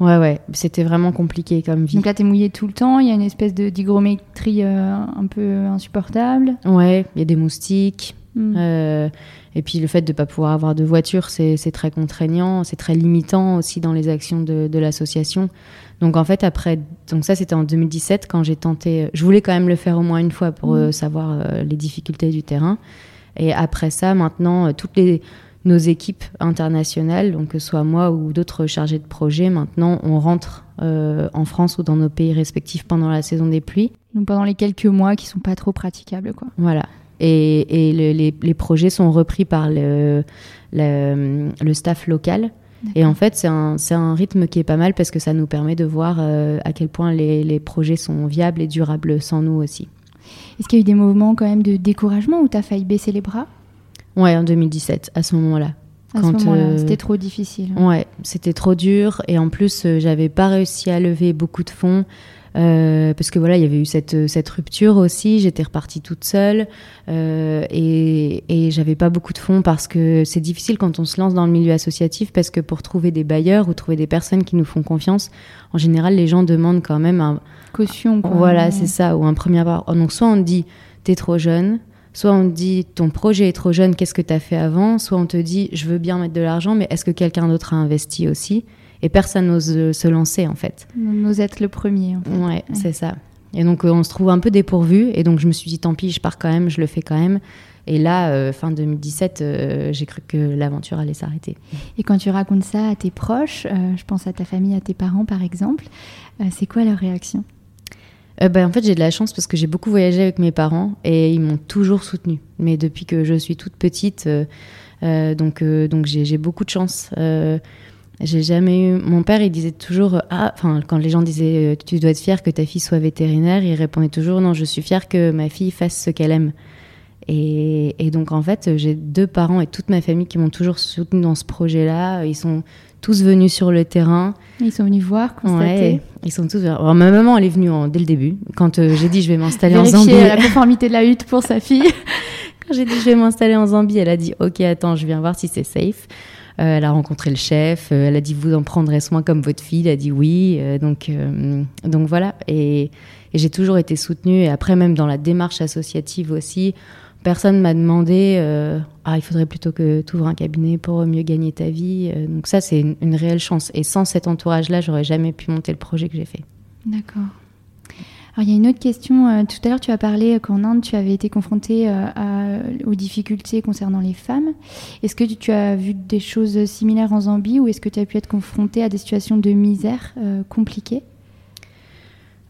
Ouais, ouais, c'était vraiment compliqué comme vie. Donc là, t'es mouillé tout le temps, il y a une espèce d'hygrométrie euh, un peu insupportable. Ouais, il y a des moustiques. Mm. Euh, et puis le fait de ne pas pouvoir avoir de voiture, c'est très contraignant, c'est très limitant aussi dans les actions de, de l'association. Donc en fait, après, donc ça c'était en 2017 quand j'ai tenté, je voulais quand même le faire au moins une fois pour mmh. euh, savoir euh, les difficultés du terrain. Et après ça, maintenant, euh, toutes les, nos équipes internationales, donc que ce soit moi ou d'autres chargés de projet, maintenant on rentre en France ou dans nos pays respectifs pendant la saison des pluies. Donc pendant les quelques mois qui sont pas trop praticables, quoi. Voilà. Et, les, projets sont repris par le, le, staff local. Et en fait, c'est un, un, rythme qui est pas mal parce que ça nous permet de voir euh, à quel point les, les, projets sont viables et durables sans nous aussi. Est-ce qu'il y a eu des mouvements quand même de découragement où tu as failli baisser les bras? Ouais, en 2017, à ce moment-là. À ce moment-là, euh, c'était trop difficile. Ouais, c'était trop dur et en plus, euh, j'avais pas réussi à lever beaucoup de fonds. Euh, parce que voilà, il y avait eu cette, cette rupture aussi. J'étais repartie toute seule euh, et, et j'avais pas beaucoup de fonds parce que c'est difficile quand on se lance dans le milieu associatif parce que pour trouver des bailleurs ou trouver des personnes qui nous font confiance, en général, les gens demandent quand même un caution. Voilà, c'est ça, ou un premier abord. Donc soit on te dit t'es trop jeune, soit on te dit ton projet est trop jeune, qu'est-ce que tu as fait avant, soit on te dit je veux bien mettre de l'argent, mais est-ce que quelqu'un d'autre a investi aussi? Et personne n'ose se lancer en fait. N'ose être le premier. En Ouais, c'est ça. Et donc on se trouve un peu dépourvu. Et donc je me suis dit tant pis, je pars quand même, je le fais quand même. Et là, fin 2017, j'ai cru que l'aventure allait s'arrêter. Et quand tu racontes ça à tes proches, je pense à ta famille, à tes parents par exemple, c'est quoi leur réaction? Euh, ben, en fait, j'ai de la chance parce que j'ai beaucoup voyagé avec mes parents et ils m'ont toujours soutenue. Mais depuis que je suis toute petite, euh, euh, donc, donc j'ai beaucoup de chance. J'ai jamais eu. Mon père, il disait toujours. Ah, enfin, quand les gens disaient Tu dois être fier que ta fille soit vétérinaire, il répondait toujours Non, je suis fier que ma fille fasse ce qu'elle aime. Et, et, donc, en fait, j'ai deux parents et toute ma famille qui m'ont toujours soutenue dans ce projet-là. Ils sont tous venus sur le terrain. Ils sont venus voir, constater. ils sont tous. Alors, ma maman, elle est venue dès le début. Quand euh, j'ai dit je vais m'installer en Zambie. la conformité de la hutte pour sa fille. <laughs> Quand j'ai dit je vais m'installer en Zambie, elle a dit ok, attends, je viens voir si c'est safe. Euh, elle a rencontré le chef. Euh, elle a dit vous en prendrez soin comme votre fille. Elle a dit oui. donc, donc voilà. Et, j'ai toujours été soutenue. Et après, même dans la démarche associative aussi, personne m'a demandé euh, ah il faudrait plutôt que tu ouvres un cabinet pour mieux gagner ta vie euh, donc ça c'est une, réelle chance et sans cet entourage là j'aurais jamais pu monter le projet que j'ai fait d'accord alors il y a une autre question euh, tout à l'heure tu as parlé qu'en Inde tu avais été confrontée aux difficultés concernant les femmes est-ce que tu as vu des choses similaires en Zambie ou est-ce que tu as pu être confrontée à des situations de misère compliquées?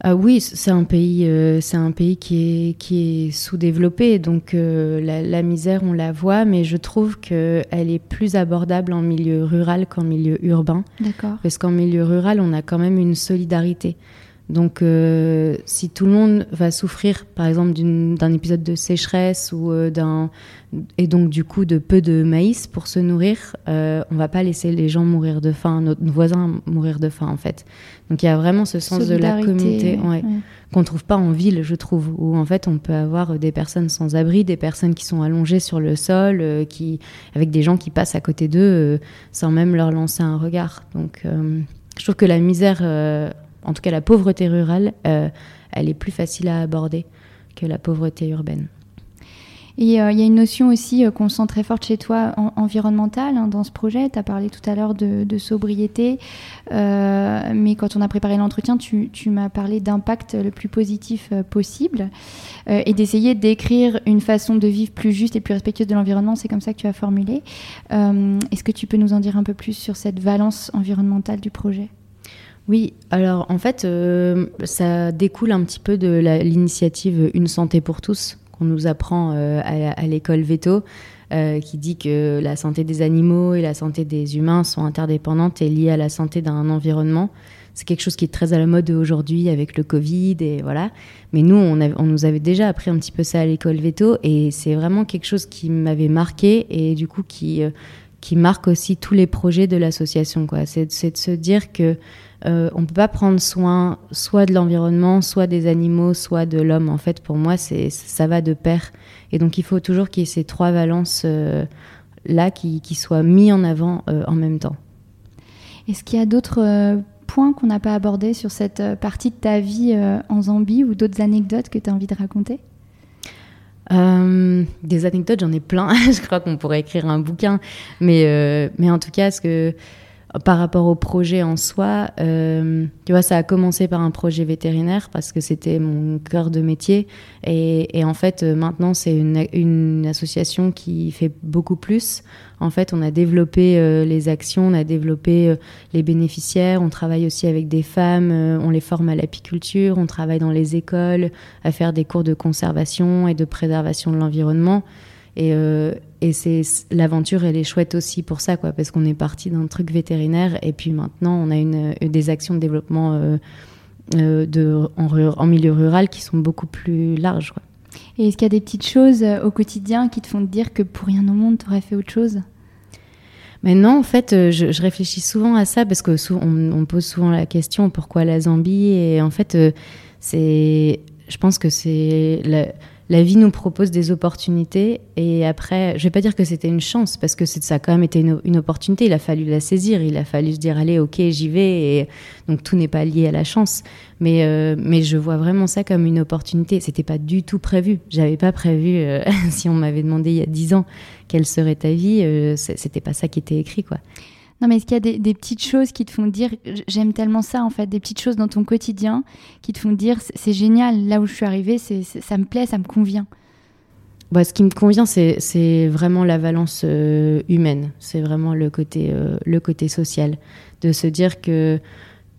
Ah oui, c'est un pays, euh, c'est un pays qui est, qui est sous-développé, donc euh, la, misère on la voit, mais je trouve qu'elle est plus abordable en milieu rural qu'en milieu urbain. D'accord. Parce qu'en milieu rural, on a quand même une solidarité. Donc, euh, si tout le monde va souffrir, par exemple, d'un épisode de sécheresse ou euh, d'un et donc du coup de peu de maïs pour se nourrir, euh, on va pas laisser les gens mourir de faim, nos, voisins mourir de faim en fait. Donc il y a vraiment ce sens de la communauté ouais, ne qu'on trouve pas en ville, je trouve, où en fait on peut avoir des personnes sans abri, des personnes qui sont allongées sur le sol, qui avec des gens qui passent à côté d'eux sans même leur lancer un regard. Donc je trouve que la misère en tout cas la pauvreté rurale, euh, elle est plus facile à aborder que la pauvreté urbaine. Et euh, il y a une notion aussi euh, qu'on sent très forte chez toi, environnementale, hein, dans ce projet. Tu as parlé tout à l'heure de, sobriété, mais quand on a préparé l'entretien, tu, m'as parlé d'impact le plus positif possible et d'essayer d'écrire une façon de vivre plus juste et plus respectueuse de l'environnement. C'est comme ça que tu as formulé. Est-ce que tu peux nous en dire un peu plus sur cette valence environnementale du projet? Oui, alors en fait, euh, ça découle un petit peu de l'initiative Une santé pour tous qu'on nous apprend euh, à, l'école Veto, euh, qui dit que la santé des animaux et la santé des humains sont interdépendantes et liées à la santé d'un environnement. C'est quelque chose qui est très à la mode aujourd'hui avec le Covid et voilà. Mais nous, on, nous avait déjà appris un petit peu ça à l'école Veto et c'est vraiment quelque chose qui m'avait marqué et du coup qui qui marque aussi tous les projets de l'association. C'est de se dire que euh, on peut pas prendre soin soit de l'environnement, soit des animaux, soit de l'homme. En fait, pour moi, c'est ça va de pair. Et donc, il faut toujours qu'il y ait ces trois valences euh, là qui, soient mis en avant euh, en même temps. Est-ce qu'il y a d'autres points qu'on n'a pas abordés sur cette partie de ta vie en Zambie ou d'autres anecdotes que tu as envie de raconter? Des anecdotes, j'en ai plein. <laughs> je crois qu'on pourrait écrire un bouquin. Mais, mais en tout cas, ce que par rapport au projet en soi, euh, tu vois, ça a commencé par un projet vétérinaire parce que c'était mon cœur de métier. Et, et en fait, euh, maintenant, c'est une, une, association qui fait beaucoup plus. En fait, on a développé euh, les actions, on a développé euh, les bénéficiaires, on travaille aussi avec des femmes, on les forme à l'apiculture, on travaille dans les écoles à faire des cours de conservation et de préservation de l'environnement. Et, et c'est l'aventure, elle est chouette aussi pour ça, quoi, parce qu'on est parti d'un truc vétérinaire et puis maintenant on a une, euh, des actions de développement euh, euh, de, en, en, milieu rural qui sont beaucoup plus larges. Quoi. Et est-ce qu'il y a des petites choses au quotidien qui te font te dire que pour rien au monde, tu aurais fait autre chose? Mais non, en fait, je, je, réfléchis souvent à ça parce que on, on, pose souvent la question pourquoi la Zambie? Et en fait, c'est, je pense que c'est la vie nous propose des opportunités et après, je vais pas dire que c'était une chance parce que ça a quand même été une, opportunité. Il a fallu la saisir, il a fallu se dire allez, ok, j'y vais. Et donc tout n'est pas lié à la chance, mais euh, mais je vois vraiment ça comme une opportunité. C'était pas du tout prévu. J'avais pas prévu euh, <laughs> si on m'avait demandé il y a dix ans quelle serait ta vie, euh, c'était pas ça qui était écrit quoi. Non, mais est-ce qu'il y a des, petites choses qui te font dire, j'aime tellement ça en fait, des petites choses dans ton quotidien qui te font dire, c'est génial, là où je suis arrivée, c'est, ça me plaît, ça me convient? Bah, ce qui me convient, c'est vraiment la valence euh, humaine. C'est vraiment le côté, euh, le côté social. De se dire que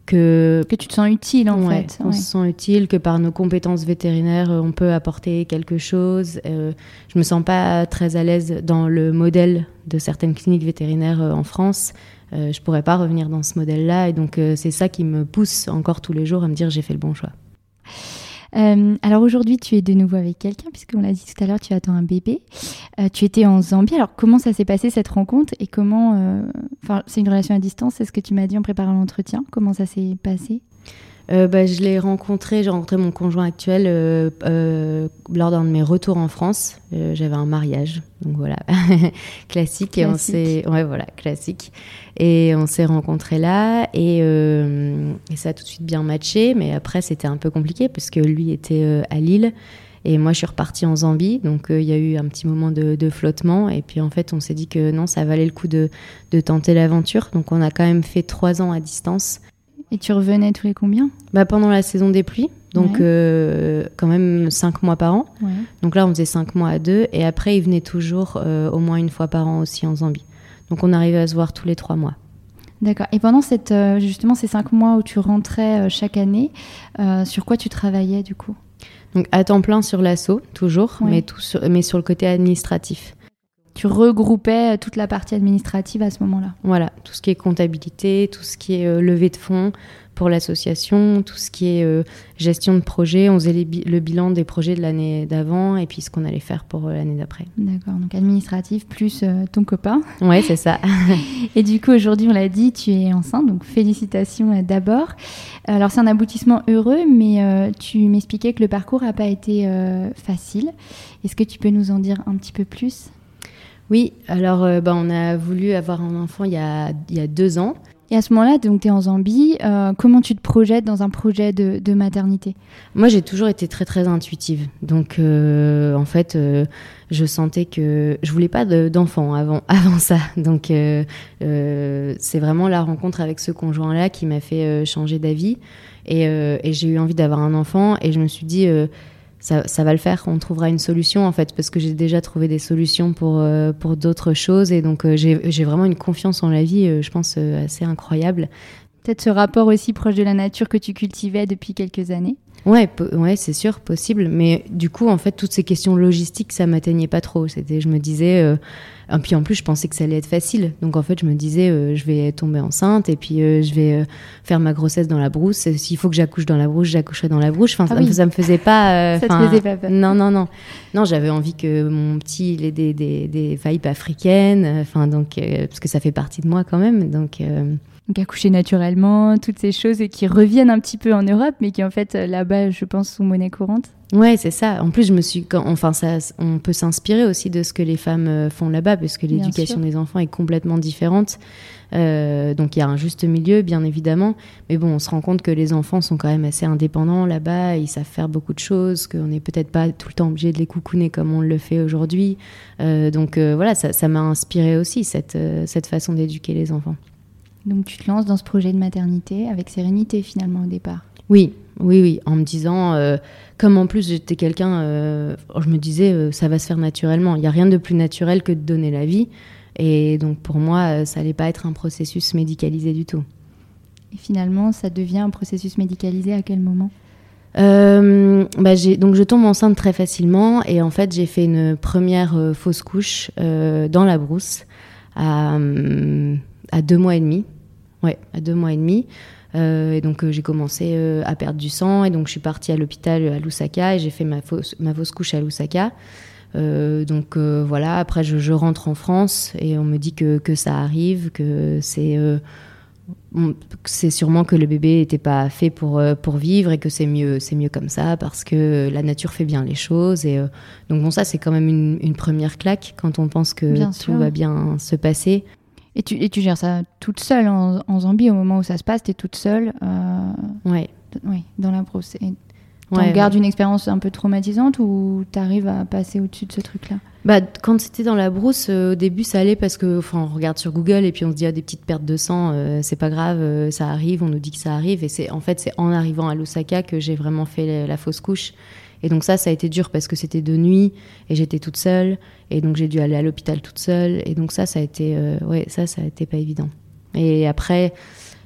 que, que tu te sens utile en fait. On se sent utile, que par nos compétences vétérinaires, on peut apporter quelque chose. Euh, je me sens pas très à l'aise dans le modèle de certaines cliniques vétérinaires euh, en France. Euh, je pourrais pas revenir dans ce modèle-là, et donc euh, c'est ça qui me pousse encore tous les jours à me dire j'ai fait le bon choix. Euh, alors aujourd'hui, tu es de nouveau avec quelqu'un, puisqu'on l'a dit tout à l'heure, tu attends un bébé. Euh, tu étais en Zambie. Alors comment ça s'est passé cette rencontre et comment. Enfin, c'est une relation à distance, c'est ce que tu m'as dit en préparant l'entretien. Comment ça s'est passé? Euh, bah, je l'ai rencontré, j'ai rencontré mon conjoint actuel euh, euh, lors d'un de mes retours en France. J'avais un mariage, donc voilà, classique. <laughs> classique. Et on s'est, ouais, voilà, classique. Et on s'est rencontrés là, et, et, ça a tout de suite bien matché. Mais après, c'était un peu compliqué parce que lui était à Lille. Et moi, je suis repartie en Zambie, donc il y a eu un petit moment de, de, flottement. Et puis en fait, on s'est dit que non, ça valait le coup de, de tenter l'aventure. Donc on a quand même fait trois ans à distance. Et tu revenais tous les combien bah, Pendant la saison des pluies, donc ouais. euh, quand même 5 mois par an. Ouais. Donc là, on faisait 5 mois à deux. Et après, il venait toujours euh, au moins une fois par an aussi en Zambie. Donc on arrivait à se voir tous les 3 mois. D'accord. Et pendant cette, euh, justement ces 5 mois où tu rentrais chaque année, sur quoi tu travaillais du coup? Donc à temps plein sur l'assaut, toujours, ouais. mais, tout sur, mais sur le côté administratif tu regroupais toute la partie administrative à ce moment-là. Voilà, tout ce qui est comptabilité, tout ce qui est euh, levée de fonds pour l'association, tout ce qui est euh, gestion de projet. On faisait bi le bilan des projets de l'année d'avant et puis ce qu'on allait faire pour euh, l'année d'après. D'accord, donc administratif plus euh, ton copain. Ouais, c'est ça. <laughs> et du coup, aujourd'hui, on l'a dit, tu es enceinte, donc félicitations d'abord. Alors, c'est un aboutissement heureux, mais tu m'expliquais que le parcours n'a pas été facile. Est-ce que tu peux nous en dire un petit peu plus? Oui, alors euh, bah, on a voulu avoir un enfant il y a, il y a deux ans. Et à ce moment-là, donc tu es en Zambie, euh, comment tu te projettes dans un projet de, de maternité? Moi, j'ai toujours été très très intuitive. Donc euh, en fait, euh, je sentais que je voulais pas d'enfant avant, <laughs> avant ça. Donc c'est vraiment la rencontre avec ce conjoint-là qui m'a fait changer d'avis. Et, et j'ai eu envie d'avoir un enfant et je me suis dit ça, ça, va le faire. On trouvera une solution en fait, parce que j'ai déjà trouvé des solutions pour, euh, pour d'autres choses. Et donc euh, j'ai vraiment une confiance en la vie, euh, je pense, assez incroyable. Peut-être ce rapport aussi proche de la nature que tu cultivais depuis quelques années? Ouais, ouais c'est sûr, possible. Mais du coup, en fait, toutes ces questions logistiques, ça m'atteignait pas trop. C'était, je me disais, et puis en plus, je pensais que ça allait être facile. Donc en fait, je me disais, euh, je vais tomber enceinte et puis euh, je vais euh, faire ma grossesse dans la brousse. S'il faut que j'accouche dans la brousse, j'accoucherai dans la brousse. Enfin, ah oui. ça me faisait pas. <laughs> ça te faisait pas peur. Non, non, non. Non, j'avais envie que mon petit il ait des, des, des vibes africaines. Enfin, donc parce que ça fait partie de moi quand même. Donc donc accoucher naturellement, toutes ces choses qui reviennent un petit peu en Europe, mais qui en fait là-bas, je pense, sont monnaie courante. Ouais, c'est ça. En plus, je me suis, quand, enfin, ça, on peut s'inspirer aussi de ce que les femmes font là-bas, parce que l'éducation des enfants est complètement différente. Euh, donc il y a un juste milieu, bien évidemment. Mais bon, on se rend compte que les enfants sont quand même assez indépendants là-bas. Ils savent faire beaucoup de choses, qu'on n'est peut-être pas tout le temps obligé de les coucouner comme on le fait aujourd'hui. Euh, donc euh, voilà, ça m'a inspiré aussi cette, cette façon d'éduquer les enfants. Donc tu te lances dans ce projet de maternité avec sérénité finalement au départ? Oui, oui, oui, en me disant, euh, comme en plus j'étais quelqu'un, euh, je me disais, euh, ça va se faire naturellement. Il n'y a rien de plus naturel que de donner la vie. Et donc pour moi, ça n'allait pas être un processus médicalisé du tout. Et finalement, ça devient un processus médicalisé à quel moment? Bah donc je tombe enceinte très facilement et en fait j'ai fait une première fausse couche dans la brousse à, à deux mois et demi. Ouais, à deux mois et demi. Euh, et donc euh, j'ai commencé euh, à perdre du sang et donc je suis partie à l'hôpital à Lusaka et j'ai fait ma fausse, ma fausse couche à Lusaka. Euh, donc voilà, après je, je, rentre en France et on me dit que, que ça arrive, que c'est c'est sûrement que le bébé n'était pas fait pour, pour vivre et que c'est mieux, c'est mieux comme ça parce que la nature fait bien les choses. Et donc bon, ça c'est quand même une, une, première claque quand on pense que bien tout sûr. va bien se passer. Et tu, et tu gères ça toute seule en, en Zambie au moment où ça se passe, tu es toute seule euh, ouais. Oui, dans la brousse. Et... Ouais, gardes ouais. une expérience un peu traumatisante ou t'arrives à passer au-dessus de ce truc-là? Bah, quand c'était dans la brousse, euh, au début, ça allait parce que, enfin, on regarde sur Google et puis on se dit, ah, des petites pertes de sang, euh, c'est pas grave, euh, ça arrive, on nous dit que ça arrive. Et c'est, en fait, c'est en arrivant à Lusaka que j'ai vraiment fait la, la fausse couche. Et donc ça, ça a été dur parce que c'était de nuit et j'étais toute seule. Et donc j'ai dû aller à l'hôpital toute seule. Et donc ça, ça a été, euh, ouais, ça, ça a été pas évident. Et après,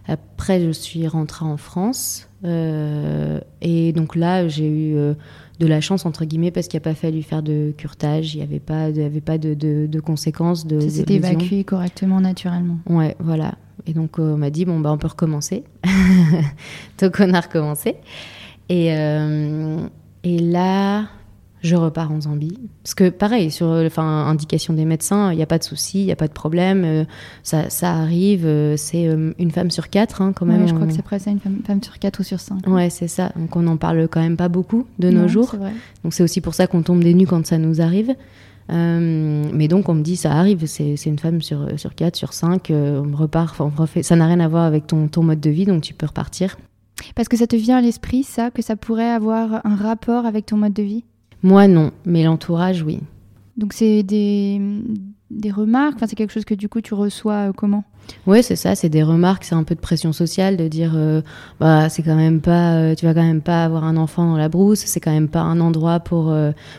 après, je suis rentrée en France. euh, et donc là, j'ai eu euh, de la chance, entre guillemets, parce qu'il n'y a pas fallu faire de curtage. Il n'y avait pas, de, avait pas de, de- de conséquences. De, Ça s'est évacué correctement, naturellement. Ouais, voilà. Et donc, euh, on m'a dit, bon, bah, on peut recommencer. <laughs> donc, on a recommencé. Et, et là, je repars en Zambie. Parce que, pareil, sur enfin, indication des médecins, il n'y a pas de souci, il n'y a pas de problème. euh, ça, ça arrive. euh, c'est euh, une femme sur quatre, hein, quand même. Ouais, je crois que c'est presque une femme, femme sur 4 ou sur 5. Ouais, c'est ça. Donc, on n'en parle quand même pas beaucoup de nos jours. Vrai. Donc c'est aussi pour ça qu'on tombe des nues quand ça nous arrive. Mais donc on me dit ça arrive, c'est une femme sur, sur 4, sur 5, on repart, on refait. Ça n'a rien à voir avec ton, ton mode de vie, donc tu peux repartir. Parce que ça te vient à l'esprit, ça, que ça pourrait avoir un rapport avec ton mode de vie? Moi non, mais l'entourage oui. Donc c'est des, des remarques, enfin, c'est quelque chose que du coup tu reçois euh, comment? Ouais, c'est ça, c'est des remarques, c'est un peu de pression sociale de dire euh, bah c'est quand même pas euh, tu vas quand même pas avoir un enfant dans la brousse, c'est quand même pas un endroit pour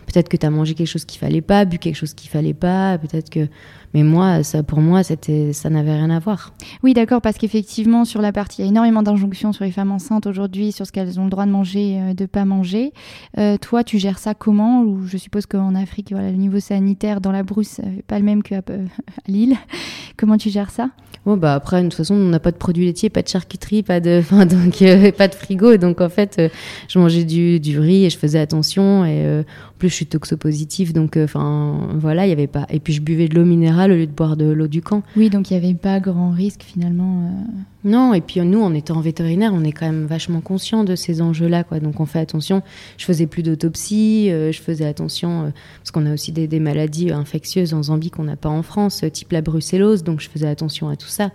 peut-être que tu as mangé quelque chose qu'il fallait pas, bu quelque chose qu'il fallait pas, peut-être que mais moi ça pour moi c'était ça n'avait rien à voir. Oui, d'accord, parce qu'effectivement, sur la partie, il y a énormément d'injonctions sur les femmes enceintes aujourd'hui, sur ce qu'elles ont le droit de manger, euh, de pas manger. Euh, toi, tu gères ça comment? Ou je suppose qu'en Afrique, voilà, le niveau sanitaire dans la brousse, euh, pas le même qu'à euh, <laughs> à Lille. <laughs> comment tu gères ça? Bon, bah après, de toute façon, on n'a pas de produits laitiers, pas de charcuterie, pas de, <laughs> enfin, donc, euh, pas de frigo. Donc, en fait, je mangeais du, du riz et je faisais attention. Et plus, je suis toxopositive. Donc, euh, enfin, voilà, il y avait pas. Et puis, je buvais de l'eau minérale au lieu de boire de l'eau du camp. Oui, donc il n'y avait pas grand risque finalement. euh. Non, et puis, nous, en étant vétérinaire, on est quand même vachement conscient de ces enjeux-là, quoi. Donc, on fait attention. Je faisais plus d'autopsie, euh, je faisais attention, euh, parce qu'on a aussi des, des maladies infectieuses en Zambie qu'on n'a pas en France, euh, type la brucellose. Donc, je faisais attention à tout ça.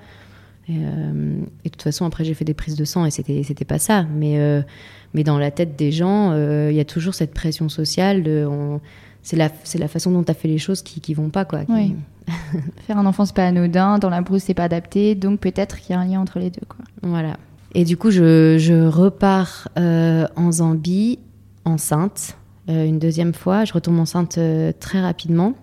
Et, euh, et de toute façon, après, j'ai fait des prises de sang et c'était, c'était pas ça. Mais, euh, mais dans la tête des gens, euh, il y a toujours cette pression sociale. De, on- c'est, la, c'est la façon dont tu as fait les choses qui, qui vont pas. Quoi, qui- Oui. <laughs> Faire un enfant, c'est pas anodin. Dans la brousse, c'est pas adapté. Donc peut-être qu'il y a un lien entre les deux. Quoi. Voilà. Et du coup, je, je repars euh, en Zambie, enceinte, euh, une deuxième fois. Je retombe enceinte très rapidement.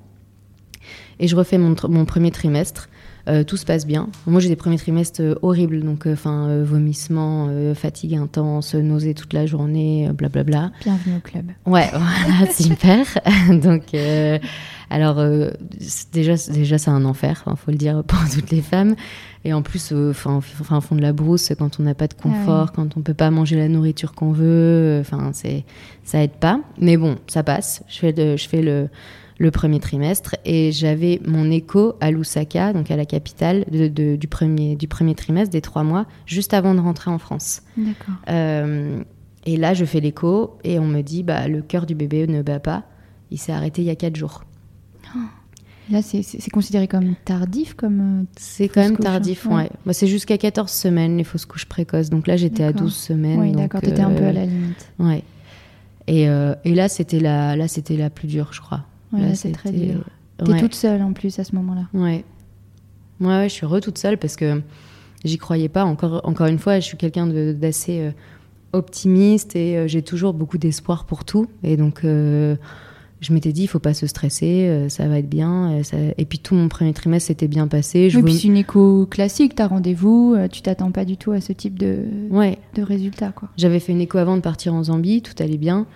Et je refais mon, premier trimestre. Euh, tout se passe bien. Moi, j'ai des premiers trimestres euh, horribles, donc enfin euh, vomissements, euh, fatigue intense, nausées toute la journée, blablabla. Bienvenue au club. Ouais, <laughs> voilà, super. <laughs> Donc, alors, déjà, c'est- déjà c'est un enfer, il faut le dire <laughs> pour toutes les femmes. Et en plus, enfin, au fond de la brousse, quand on n'a pas de confort, Ah quand on peut pas manger la nourriture qu'on veut, enfin, c'est, ça aide pas. Mais bon, ça passe. Je fais, je fais le, le premier trimestre et j'avais mon écho à Lusaka, donc à la capitale de- de- du, premier, du premier trimestre, des trois mois, juste avant de rentrer en France. D'accord. Euh, et là, je fais l'écho et on me dit bah, le cœur du bébé ne bat pas. Il s'est arrêté il y a 4 jours. Là, c'est- c'est c'est considéré comme tardif, comme. euh, C'est quand même couches, tardif, hein, ouais. Bah, c'est jusqu'à 14 semaines, les fausses couches précoces. Donc là, j'étais à D'accord. 12 semaines. Oui, donc, d'accord, t'étais un peu euh, à la limite. Ouais. Et, euh, et là, c'était la, là, c'était la plus dure, je crois. Ouais, c'est très dur. T'es ouais. toute seule en plus à ce moment-là. Ouais. Ouais, ouais, je suis re toute seule parce que j'y croyais pas. Encore, encore une fois, je suis quelqu'un d'assez euh, optimiste et euh, j'ai toujours beaucoup d'espoir pour tout. Et donc, euh, je m'étais dit, il faut pas se stresser, euh, ça va être bien. Et, ça- et puis, tout mon premier trimestre s'était bien passé. Je Oui, puis c'est une écho classique, t'as rendez-vous, euh, tu t'attends pas du tout à ce type de, Ouais, de résultat, j'avais fait une écho avant de partir en Zambie, tout allait bien.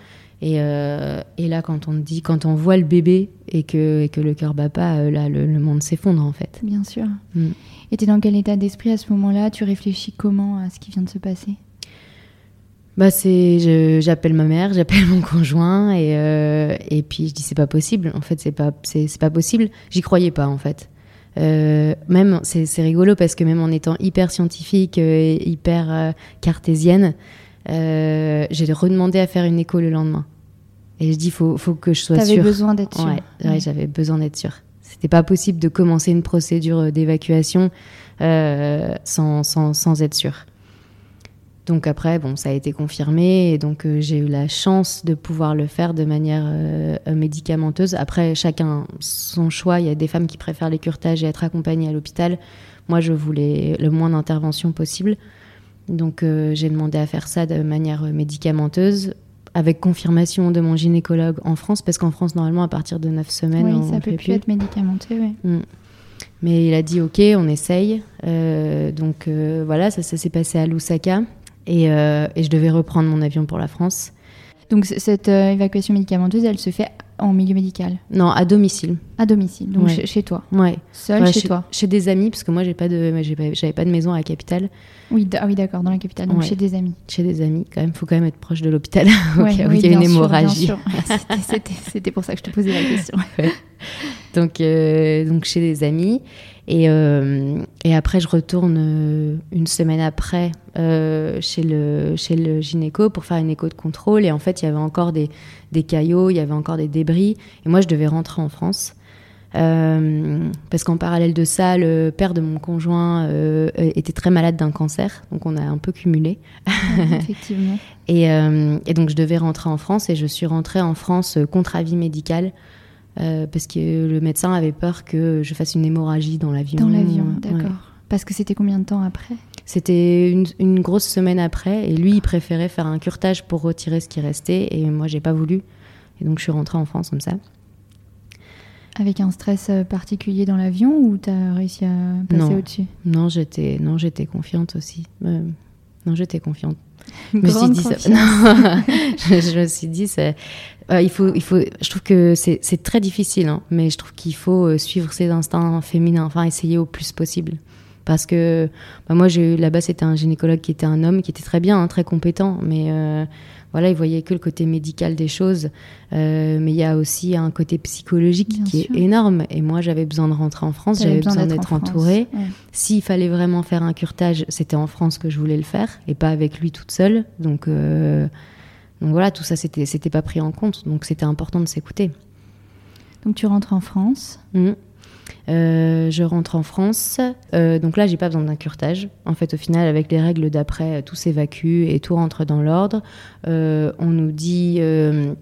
Et, euh, et là, quand on dit, quand on voit le bébé et que, et que le cœur bat pas, euh, là, le, le monde s'effondre en fait. Bien sûr. Mm. Et t'es dans quel état d'esprit à ce moment-là? Tu réfléchis comment à ce qui vient de se passer? Bah c'est, j'appelle ma mère, j'appelle mon conjoint et euh, et puis je dis c'est pas possible. En fait c'est pas c'est, c'est pas possible. J'y croyais pas en fait. Euh, même c'est, c'est rigolo parce que même en étant hyper scientifique et hyper cartésienne, euh, j'ai redemandé à faire une écho le lendemain. Et je dis faut faut que je sois T'avais sûre. besoin d'être sûre. Ouais, ouais, j'avais besoin d'être sûre. C'était pas possible de commencer une procédure euh, d'évacuation euh, sans, sans, sans être sûre. Donc après, bon, ça a été confirmé et donc euh, j'ai eu la chance de pouvoir le faire de manière euh, médicamenteuse. Après, chacun son choix. Il y a des femmes qui préfèrent les curetages et être accompagnées à l'hôpital. Moi, je voulais le moins d'intervention possible. Donc euh, j'ai demandé à faire ça de manière médicamenteuse avec confirmation de mon gynécologue en France, parce qu'en France, normalement, à partir de 9 semaines, oui, on ça peut plus être médicamenté, oui. Mm. Mais il a dit ok, on essaye. Euh, donc euh, voilà, ça, ça s'est passé à Lusaka et, euh, et je devais reprendre mon avion pour la France. Donc cette euh, évacuation médicamenteuse, elle se fait en milieu médical, Non, à domicile. à domicile, donc Ouais. chez, chez toi, Ouais. seul Ouais, chez toi. Chez des amis, parce que moi j'ai pas de, j'ai pas- j'avais pas de maison à la capitale. Oui, ah oui, d'accord, dans la capitale, donc Ouais. chez des amis. Chez des amis, quand même, faut quand même être proche de l'hôpital <laughs> au Ouais, cas où oui, il y a une sûr, hémorragie. <laughs> c'était pour ça que je te posais la question. Donc, euh, donc chez des amis. Et, euh, et après, je retourne euh, une semaine après euh, chez, le, chez le gynéco pour faire une écho de contrôle. Et en fait, il y avait encore des, des caillots, il y avait encore des débris. Et moi, je devais rentrer en France. Parce qu'en parallèle de ça, le père de mon conjoint était très malade d'un cancer. Donc, on a un peu cumulé. <laughs> Effectivement. Et, et donc je devais rentrer en France et je suis rentrée en France contre avis médical euh, parce que le médecin avait peur que je fasse une hémorragie dans l'avion. Dans l'avion, Ouais. d'accord. Parce que c'était combien de temps après? C'était une, une grosse semaine après et lui il préférait faire un curtage pour retirer ce qui restait et moi j'ai pas voulu. Et donc je suis rentrée en France comme ça. Avec un stress euh, particulier dans l'avion ou t'as réussi à passer au-dessus? Non, j'étais non, j'étais confiante aussi. Euh, non, j'étais confiante. Je me suis dit ça-. <laughs> Non, je, je me suis dit euh, il faut il faut je trouve que c'est c'est très difficile hein, mais je trouve qu'il faut euh, suivre ses instincts féminins enfin essayer au plus possible parce que bah, moi là-bas c'était un gynécologue qui était un homme qui était très bien hein, très compétent mais euh, voilà il voyait que le côté médical des choses Euh, mais il y a aussi un côté psychologique Bien qui sûr. est énorme et moi j'avais besoin de rentrer en France j'avais besoin d'être entourée Ouais. s'il fallait vraiment faire un curtage, c'était en France que je voulais le faire et pas avec lui toute seule. Donc, euh, donc voilà, tout ça, c'était, pas pris en compte. Donc c'était important de s'écouter. Donc tu rentres en France. Mhm. Euh, je rentre en France. Euh, donc là, j'ai pas besoin d'un curtage. En fait, au final, avec les règles d'après, tout s'évacue et tout rentre dans l'ordre. Euh, on nous dit. euh,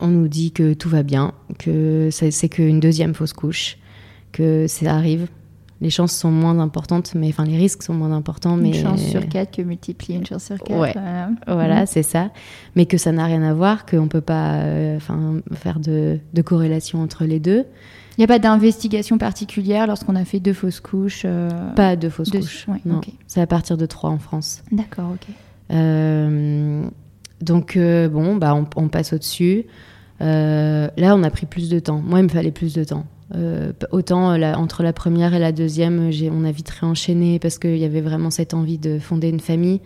on nous dit que tout va bien, que c'est, qu'une deuxième fausse couche, que ça arrive. Les chances sont moins importantes, mais enfin les risques sont moins importants. Mais Une chance sur quatre que multiplier une chance sur quatre. Ouais. voilà. Voilà, Mhm. c'est ça. Mais que ça n'a rien à voir, qu'on peut pas euh, enfin, faire de, de corrélation entre les deux. Il n'y a pas d'investigation particulière lorsqu'on a fait deux fausses couches. euh, Pas de fausses couches. ouais, non. ok. C'est à partir de 3 en France. D'accord, ok. Euh, donc, euh, bon, bah, on, on passe au-dessus. Là, on a pris plus de temps. Moi, il me fallait plus de temps. Autant la- entre la première et la deuxième, on a vite réenchaîné parce qu'il y avait vraiment cette envie de fonder une famille.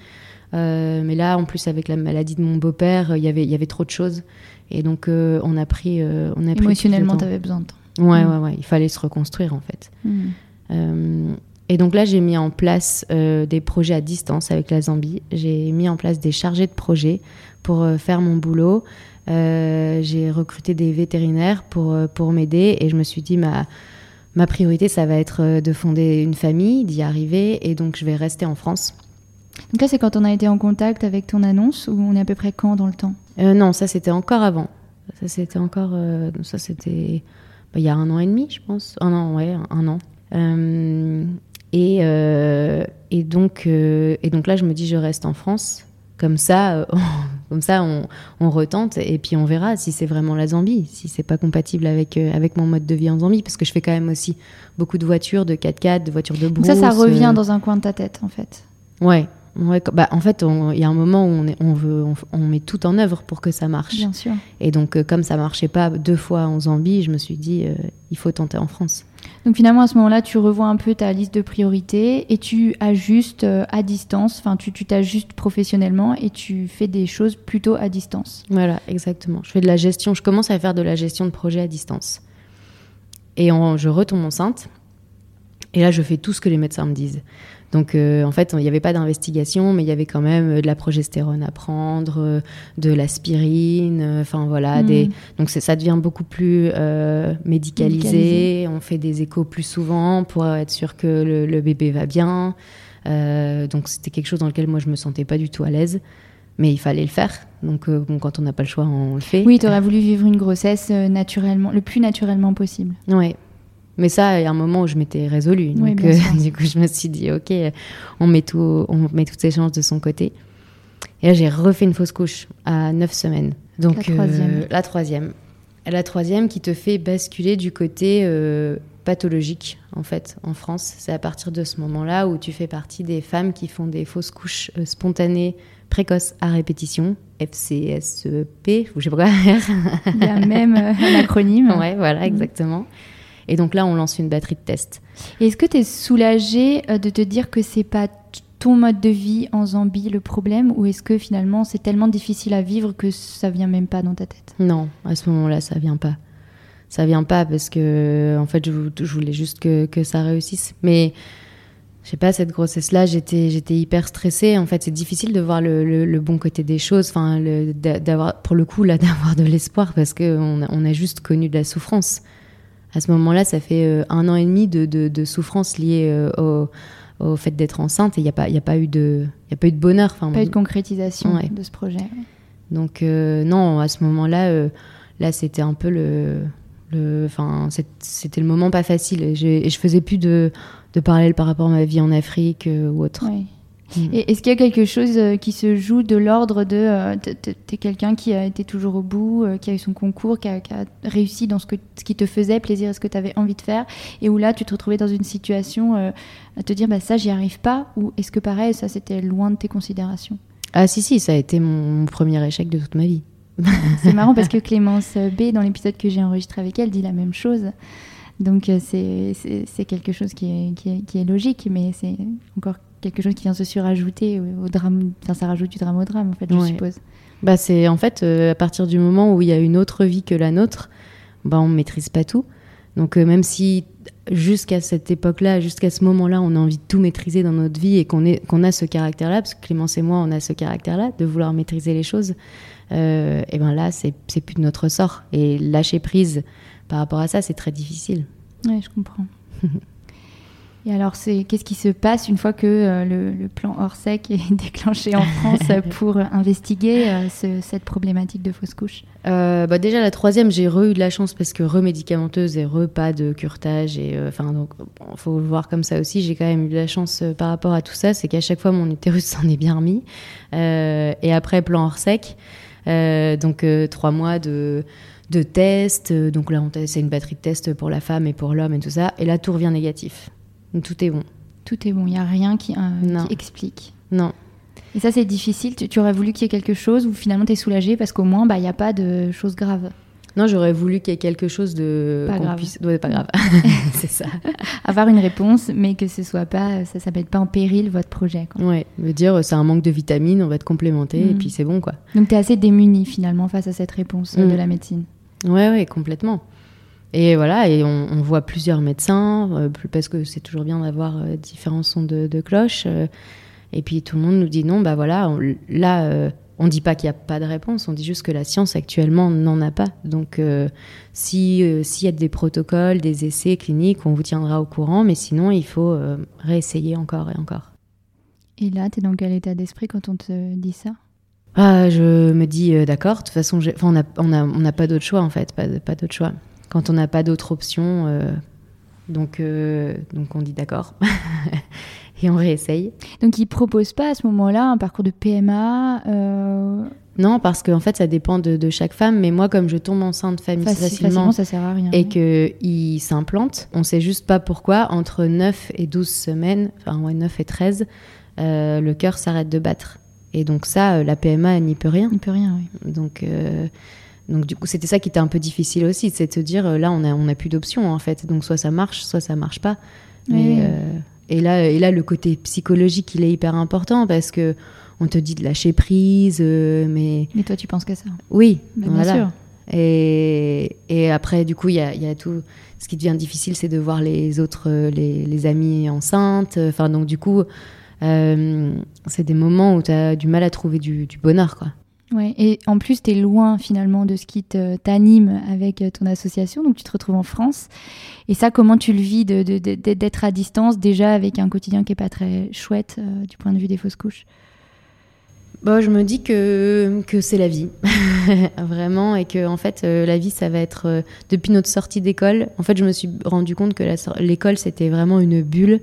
Euh, mais là, en plus, avec la maladie de mon beau-père, il y avait, il y avait trop de choses. Et donc, euh, on a pris. euh, on a Émotionnellement, tu avais besoin de temps. Ouais, Mm. ouais, ouais. Il fallait se reconstruire, en fait. Mhm. Euh, et donc là, j'ai mis en place euh, des projets à distance avec la Zambie. J'ai mis en place des chargés de projet pour euh, faire mon boulot. J'ai recruté des vétérinaires pour, pour m'aider et je me suis dit, ma, ma priorité, ça va être de fonder une famille, d'y arriver et donc je vais rester en France. Donc là, c'est quand on a été en contact avec ton annonce ou on est à peu près quand dans le temps? Non, ça c'était encore avant. Ça c'était encore. ça c'était. Il y a un an et demi, je pense. Un an, ouais, un, an. Euh, et, euh, et, donc, euh, et donc là, je me dis, je reste en France. Comme ça, euh, <laughs> comme ça on, on retente et puis on verra si c'est vraiment la Zambie, si c'est pas compatible avec, avec mon mode de vie en Zambie. Parce que je fais quand même aussi beaucoup de voitures, de 4x4, de voitures de Donc brousse. ça, ça revient dans un coin de ta tête, en fait. Ouais. Ouais bah, en fait, il y a un moment où on, est- on, veut, on, on met tout en œuvre pour que ça marche. Bien sûr. Et donc, euh, comme ça marchait pas deux fois en Zambie, je me suis dit, euh, il faut tenter en France. Donc finalement, à ce moment-là, tu revois un peu ta liste de priorités et tu ajustes euh, à distance, enfin tu tu t'ajustes professionnellement et tu fais des choses plutôt à distance. Voilà, exactement. Je fais de la gestion, je commence à faire de la gestion de projet à distance. Et en- je retombe enceinte. Et là, je fais tout ce que les médecins me disent. Donc, euh, en fait, il n'y avait pas d'investigation, mais il y avait quand même euh, de la progestérone à prendre, euh, de l'aspirine, enfin voilà. Mm. Des... Donc, ça devient beaucoup plus euh, médicalisé. Médicalisé. On fait des échos plus souvent pour être sûr que le, le bébé va bien. donc c'était quelque chose dans lequel moi je me sentais pas du tout à l'aise mais il fallait le faire. Donc, bon, quand on n'a pas le choix, on le fait. Oui, tu aurais voulu vivre une grossesse naturellement, le plus naturellement possible. Oui, mais ça, il y a un moment où je m'étais résolue. Donc, euh, <laughs> du coup, je me suis dit, OK, on met, tout, on met toutes ces chances de son côté. Et là, j'ai refait une fausse couche à 9 semaines. Donc, la troisième. Euh, la troisième. La troisième qui te fait basculer du côté euh, pathologique, en fait, en France. C'est à partir de ce moment-là où tu fais partie des femmes qui font des fausses couches spontanées précoces à répétition, FCSEP, ou je sais pas quoi. Il y a même un acronyme. Ouais, voilà, mm. exactement. Et donc là, on lance une batterie de tests. Est-ce que tu es soulagée euh, de te dire que c'est pas ton mode de vie en Zambie le problème ou est-ce que finalement c'est tellement difficile à vivre que ça vient même pas dans ta tête? Non, à ce moment-là, ça vient pas. Ça vient pas parce que en fait, je, voulais juste que, ça réussisse. Mais je sais pas, cette grossesse-là, j'étais, hyper stressée. En fait, c'est difficile de voir le, bon côté des choses. Enfin, d'avoir, pour le coup, là, <laughs> d'avoir de l'espoir parce qu'on a, on a juste connu de la souffrance à ce moment-là, ça fait euh, un an et demi de, de, souffrance liée euh, au, fait d'être enceinte et il n'y a, pas, y a, pas eu de, y a pas eu de bonheur. Enfin, pas eu de concrétisation de ce projet. Donc, euh, non, à ce moment-là, là, c'était un peu le. le c'était le moment pas facile. Et, je, je faisais plus de, de parallèle par rapport à ma vie en Afrique ou autre. Et est-ce qu'il y a quelque chose euh, qui se joue de l'ordre de. Euh, t'es quelqu'un qui a été toujours au bout, euh, qui a eu son concours, qui a, réussi dans ce, que, ce qui te faisait plaisir et ce que tu avais envie de faire, et où là tu te retrouvais dans une situation à te dire bah, ça, j'y arrive pas, ou est-ce que pareil, ça c'était loin de tes considérations? Ah, si, si, ça a été mon, premier échec de toute ma vie. <laughs> c'est marrant parce que Clémence B, dans l'épisode que j'ai enregistré avec elle, dit la même chose. Donc c'est quelque chose qui est, qui est, qui est logique, mais c'est encore quelque chose qui vient se surajouter au drame. Enfin, ça rajoute du drame au drame, en fait, je suppose. Bah, c'est en fait euh, à partir du moment où il y a une autre vie que la nôtre, bah, on maîtrise pas tout. Donc euh, même si jusqu'à cette époque-là, jusqu'à ce moment-là, on a envie de tout maîtriser dans notre vie et qu'on qu'on a ce caractère-là, parce que Clémence et moi, on a ce caractère-là de vouloir maîtriser les choses. Euh, et ben là, c'est plus de notre sort. Et lâcher prise par rapport à ça, c'est très difficile. Oui, je comprends. <laughs> Et alors, qu'est-ce qui se passe une fois que euh, le, plan Orsec est <laughs> déclenché en France pour investiguer euh, cette problématique de fausse couche? Euh, bah Déjà, la troisième, j'ai re eu de la chance parce que remédicamenteuse et re pas de curtage. Et enfin, donc, faut le voir comme ça aussi. J'ai quand même eu de la chance par rapport à tout ça. C'est qu'à chaque fois, mon utérus s'en est bien remis. et après, plan Orsec, donc trois mois de de tests. Donc là, c'est une batterie de tests pour la femme et pour l'homme et tout ça. Et là, tout revient négatif tout est bon. Tout est bon, il n'y a rien qui, euh, explique. Non. Et ça, c'est difficile. Tu, aurais voulu qu'il y ait quelque chose ou finalement tu es soulagée parce qu'au moins, bah, il n'y a pas de choses graves. Non, j'aurais voulu qu'il y ait quelque chose de. Pas grave. Puisse... pas grave. <laughs> <laughs> c'est ça. <laughs> Avoir une réponse, mais que ce soit pas, ça ne mette pas en péril votre projet. Quoi. Ouais, veut dire c'est un manque de vitamines, on va te complémenter et mm. puis c'est bon quoi. Donc tu es assez démuni finalement face à cette réponse euh, de mm. la médecine. Ouais, ouais, complètement. Et voilà, et on, voit plusieurs médecins, euh, parce que c'est toujours bien d'avoir euh, différents sons de, cloche. Euh, et puis tout le monde nous dit non, bah voilà, là, on dit pas qu'il n'y a pas de réponse, on dit juste que la science actuellement n'en a pas. Donc si s'il y a des protocoles, des essais cliniques, on vous tiendra au courant, mais sinon il faut réessayer encore et encore. Et là, tu es dans quel état d'esprit quand on te dit ça? Ah, Je me dis d'accord, de toute façon, on n'a on a, on a pas d'autre choix en fait, pas, pas d'autre choix quand on n'a pas d'autre option. Euh, donc, euh, donc on dit d'accord <laughs> et on réessaye. Donc ils ne proposent pas à ce moment-là un parcours de PMA euh, Non, parce qu'en fait ça dépend de, chaque femme. Mais moi, comme je tombe enceinte facilement, facilement ça sert à rien, et qu'il s'implante, on ne sait juste pas pourquoi, entre 9 et 12 semaines, enfin ouais, 9 et 13, le cœur s'arrête de battre. Et donc ça, la PMA n'y peut rien. N'y peut rien, oui. Donc donc du coup, c'était ça qui était un peu difficile aussi, c'est de se dire euh, là, on a, on a plus d'options en fait. Donc soit ça marche, soit ça marche pas. Euh, et là, et là, le côté psychologique, il est hyper important parce que on te dit de lâcher prise, euh, mais. Mais toi, tu penses que ça? Oui, bah, bien sûr. Et, et, après, du coup, il y a, y a, tout. Ce qui devient difficile, c'est de voir les autres, les, les amis enceintes. Enfin, donc du coup, c'est des moments où tu as du mal à trouver du, du bonheur, quoi. Ouais, et en plus, tu es loin finalement de ce qui t'anime avec euh, ton association, donc tu te retrouves en France. Et ça, comment tu le vis d'être à distance déjà avec un quotidien qui est pas très chouette euh, du point de vue des fausses couches? Bon, je me dis que, que c'est la vie, <laughs> vraiment, et que en fait, euh, la vie, ça va être depuis notre sortie d'école. En fait, je me suis rendu compte que l'école, c'était vraiment une bulle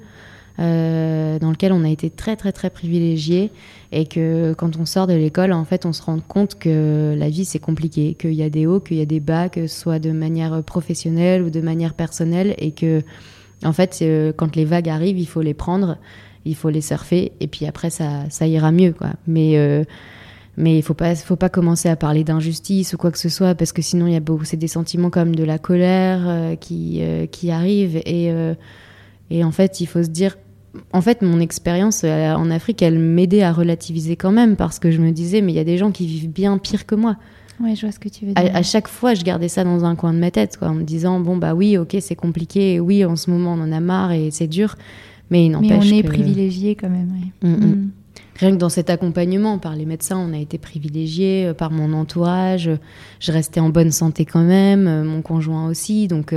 euh, dans lequel on a été très très très privilégié et que quand on sort de l'école, en fait, on se rend compte que la vie c'est compliqué, qu'il y a des hauts, qu'il y a des bas, que ce soit de manière professionnelle ou de manière personnelle et que en fait, euh, quand les vagues arrivent, il faut les prendre, il faut les surfer et puis après ça, ça ira mieux quoi. Mais euh, mais il faut pas faut pas commencer à parler d'injustice ou quoi que ce soit parce que sinon il y a beaucoup c'est des sentiments comme de la colère qui qui arrivent et et en fait, il faut se dire, en fait, mon expérience euh, en Afrique, elle m'aidait à relativiser quand même parce que je me disais, mais il y a des gens qui vivent bien pire que moi. Ouais, je vois ce que tu veux dire. À, chaque fois, je gardais ça dans un coin de ma tête, quoi, en me disant, bon, bah oui, ok, c'est compliqué, oui, en ce moment, on en a marre et c'est dur, mais il n'empêche Mais on est privilégié quand même, mm, mm. Mm. Rien que dans cet accompagnement par les médecins, on a été privilégié euh, par mon entourage. Je restais en bonne santé quand même, euh, mon conjoint aussi, donc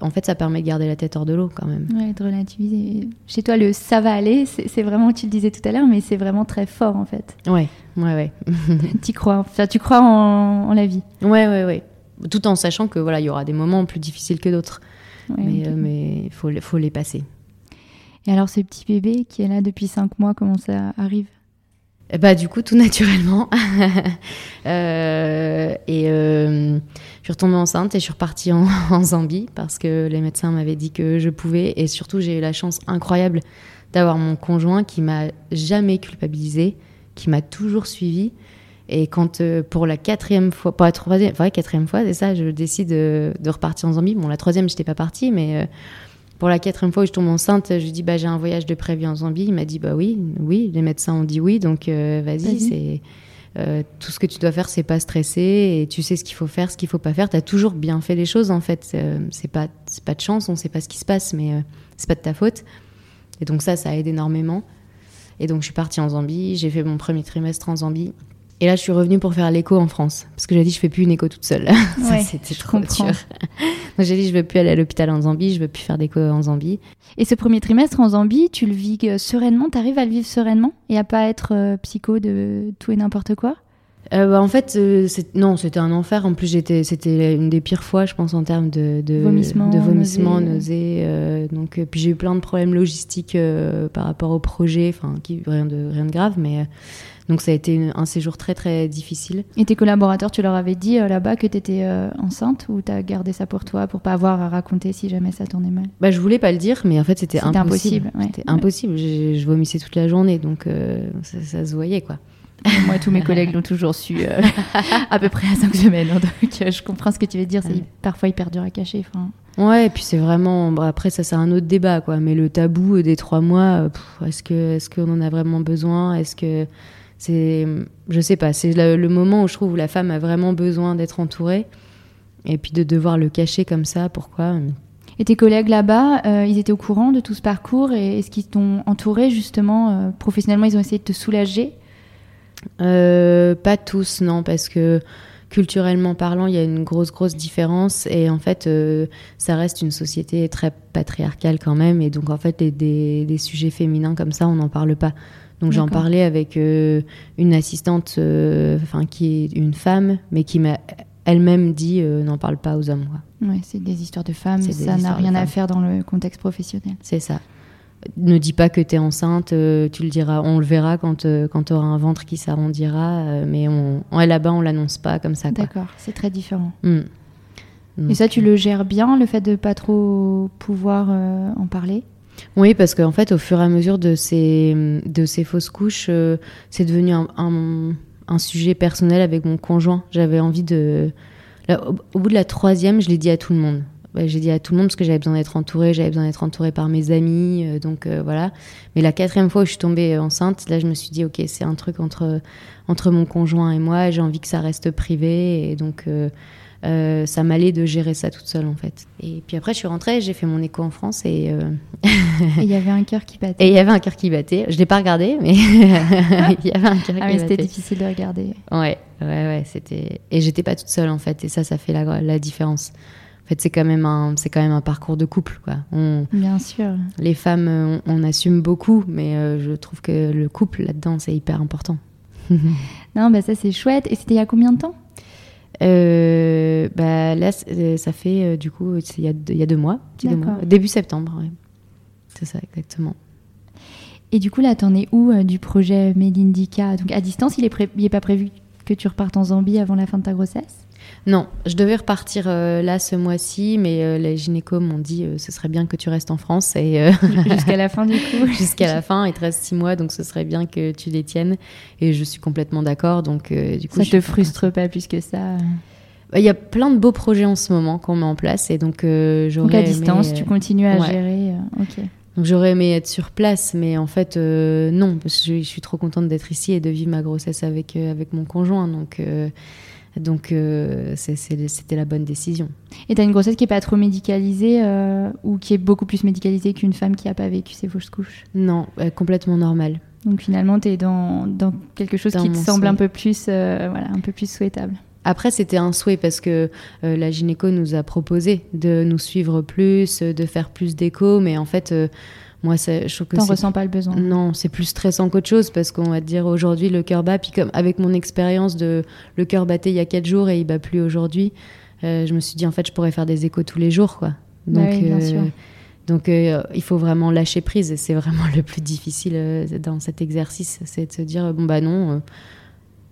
en fait, ça permet de garder la tête hors de l'eau quand même. Ouais, de relativiser. Chez toi, le ça va aller, c'est vraiment, tu le disais tout à l'heure, mais c'est vraiment très fort en fait. Ouais, ouais, ouais. <laughs> tu crois, enfin, tu crois en, la vie. Ouais, ouais, ouais. Tout en sachant que voilà, il y aura des moments plus difficiles que d'autres. mais il euh, faut, faut les passer. Et alors, ce petit bébé qui est là depuis 5 mois, comment ça arrive? Bah du coup tout <laughs> naturellement. <laughs> Euh, et euh, je suis retombée enceinte et je suis repartie <laughs> en, Zambie parce que les médecins m'avaient dit que je pouvais. Et surtout j'ai eu la chance incroyable d'avoir mon conjoint qui m'a jamais culpabilisé qui m'a toujours suivi et quand euh, pour la quatrième fois pour la troisième quatrième fois c'est ça je décide de, de, repartir en Zambie. Bon la troisième j'étais pas partie mais pour la quatrième fois où je tombe enceinte, je lui dis bah j'ai un voyage de prévu en Zambie. Il m'a dit bah oui, oui, les médecins ont dit oui, donc euh, vas-y, c'est euh, tout ce que tu dois faire, c'est pas stresser et tu sais ce qu'il faut faire, ce qu'il faut pas faire. Tu as toujours bien fait les choses en fait. Euh, c'est pas c'est pas de chance, on sait pas ce qui se passe, mais c'est pas de ta faute. Et donc ça, ça aide énormément. Et donc je suis partie en Zambie, j'ai fait mon premier trimestre en Zambie. Et là, je suis revenue pour faire l'écho en France. Parce que j'ai dit, je fais plus une écho toute seule. <laughs> ça, c'était trop dur. <laughs> J'ai dit, je veux plus aller à l'hôpital en Zambie, je veux plus faire d'écho en Zambie. Et ce premier trimestre en Zambie, tu le vis euh, sereinement? Tu arrives à le vivre sereinement? Et à pas être euh, psycho de tout et n'importe quoi? Euh, bah, en fait, non, c'était un enfer. En plus, j'étais, c'était une des pires fois, je pense, en termes de, de vomissement, de vomissement, nausées. donc, puis j'ai eu plein de problèmes logistiques par rapport au projet, enfin, rien de rien de grave, mais donc ça a été un séjour très très difficile. Et tes collaborateurs, tu leur avais dit euh, là-bas que tu étais euh, enceinte ou tu as gardé ça pour toi pour pas avoir à raconter si jamais ça tournait mal? Bah je voulais pas le dire mais en fait c'était impossible. C'était impossible, je, vomissais toute la journée donc euh, ça, se voyait quoi. Moi, tous mes collègues l'ont toujours su <laughs> à peu près à 5 semaines. Hein, donc, je comprends ce que tu veux dire. C'est parfois hyper dur à cacher. Ouais, et puis c'est vraiment. après, ça, c'est un autre débat, quoi. Mais le tabou des trois mois, est-ce que, est-ce qu'on en a vraiment besoin? Est-ce que c'est, je sais pas, c'est le, moment où je trouve où la femme a vraiment besoin d'être entourée. Et puis de devoir le cacher comme ça, pourquoi? Et tes collègues là-bas, euh, ils étaient au courant de tout ce parcours et est-ce qu'ils t'ont entouré justement euh, professionnellement Ils ont essayé de te soulager? euh, Pas tous, non, parce que culturellement parlant, il y a une grosse, grosse différence. Et en fait, ça reste une société très patriarcale quand même. Et donc, en fait, des, des sujets féminins comme ça, on n'en parle pas. Donc j'en parlais avec euh, une assistante, euh, enfin qui est une femme, mais qui m'a elle-même dit euh, n'en parle pas aux hommes. Ouais, c'est des histoires de femmes, ça n'a rien à faire dans le contexte professionnel. C'est ça. Ne dis pas que tu es enceinte, tu le diras, on le verra quand, quand tu auras un ventre qui s'arrondira, mais on, là-bas on l'annonce pas comme ça. D'accord, c'est très différent. Hmm. Et ça, tu le gères bien, le fait de pas trop pouvoir en parler? Oui, parce qu'en fait, au fur et à mesure de ces, de ces fausses couches, euh, c'est devenu un, un, sujet personnel avec mon conjoint. J'avais envie de. au, bout de la troisième, je l'ai dit à tout le monde. Bah, j'ai dit à tout le monde parce que j'avais besoin d'être entourée, j'avais besoin d'être entourée par mes amis, euh, donc euh, voilà. Mais la quatrième fois où je suis tombée enceinte, là je me suis dit ok c'est un truc entre entre mon conjoint et moi, j'ai envie que ça reste privé et donc euh, ça m'allait de gérer ça toute seule en fait. Et puis après je suis rentrée, j'ai fait mon écho en France et il y avait un cœur qui battait. <laughs> Et il y avait un cœur qui battait. Je l'ai pas regardé mais <laughs> il y avait un cœur ah, qui mais C'était difficile de regarder. Ouais ouais ouais c'était et j'étais pas toute seule en fait et ça ça fait la, la différence. En fait, c'est quand même un, c'est quand même un parcours de couple, quoi. Bien sûr. Les femmes, on, assume beaucoup, mais euh, je trouve que le couple là-dedans, c'est hyper important. <laughs> non, bah ça c'est chouette. Et c'était il y a combien de temps? Euh, bah là, euh, ça fait du coup, il y, a, il y a deux mois, début septembre. C'est ça, exactement. Et du coup, là, t'en es où du projet Melindika Donc à distance, il est, il est pas prévu que tu repartes en Zambie avant la fin de ta grossesse? Non, je devais repartir euh, là ce mois-ci, mais euh, les gynécos m'ont dit euh, ce serait bien que tu restes en France. et <laughs> Jusqu'à la fin du coup <laughs> Jusqu'à la fin, il te reste six mois, donc ce serait bien que tu les tiennes. Et je suis complètement d'accord. Donc, du coup, ça te frustre pas plus que ça bah, il y a plein de beaux projets en ce moment qu'on met en place et donc j'aurais donc à distance, tu continues à gérer. ok. Donc j'aurais aimé être sur place, mais en fait non, parce que je, suis trop contente d'être ici et de vivre ma grossesse avec avec mon conjoint. Donc donc euh, c'était la bonne décision. Et tu as une grossesse qui n'est pas trop médicalisée euh, ou qui est beaucoup plus médicalisée qu'une femme qui n'a pas vécu ses fausses couches? Non, complètement normale. Donc finalement, tu es dans, dans, quelque chose qui te semble un peu, plus, euh, voilà, un peu plus souhaitable. Après, c'était un souhait parce que la gynéco nous a proposé de nous suivre plus, de faire plus d'écho, mais en fait moi, je trouve que T'en ressens pas le besoin. Non, c'est plus stressant qu'autre chose parce qu'on va te dire aujourd'hui le cœur bat, puis comme avec mon expérience de le cœur battait il y a quatre jours et il bat plus aujourd'hui, euh, je me suis dit en fait je pourrais faire des échos tous les jours, quoi. Donc, bien sûr. Euh, donc euh, il faut vraiment lâcher prise et c'est vraiment <laughs> le plus difficile dans cet exercice, c'est de se dire bon bah non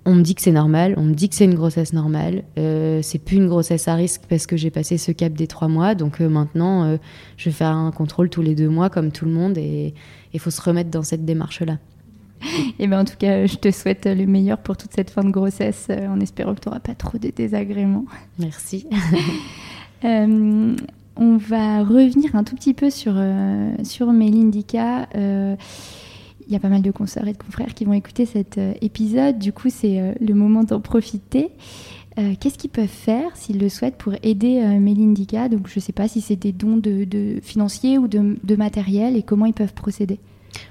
on me dit que c'est normal, on me dit que c'est une grossesse normale. Euh, c'est plus une grossesse à risque parce que j'ai passé ce cap des trois mois. Donc euh, maintenant, euh, je vais faire un contrôle tous les deux mois comme tout le monde et il faut se remettre dans cette démarche-là. Et <laughs> eh ben en tout cas, je te souhaite le meilleur pour toute cette fin de grossesse en espérant que tu n'auras pas trop de désagréments. Merci. <laughs> on va revenir un tout petit peu sur, sur Mélindika il y a pas mal de consoeurs et de confrères qui vont écouter cet euh, épisode. Du coup, c'est euh, le moment d'en profiter. Euh, qu'est-ce qu'ils peuvent faire s'ils le souhaitent pour aider Melindika Donc, je ne sais pas si c'est des dons de, financiers ou de, matériel et comment ils peuvent procéder.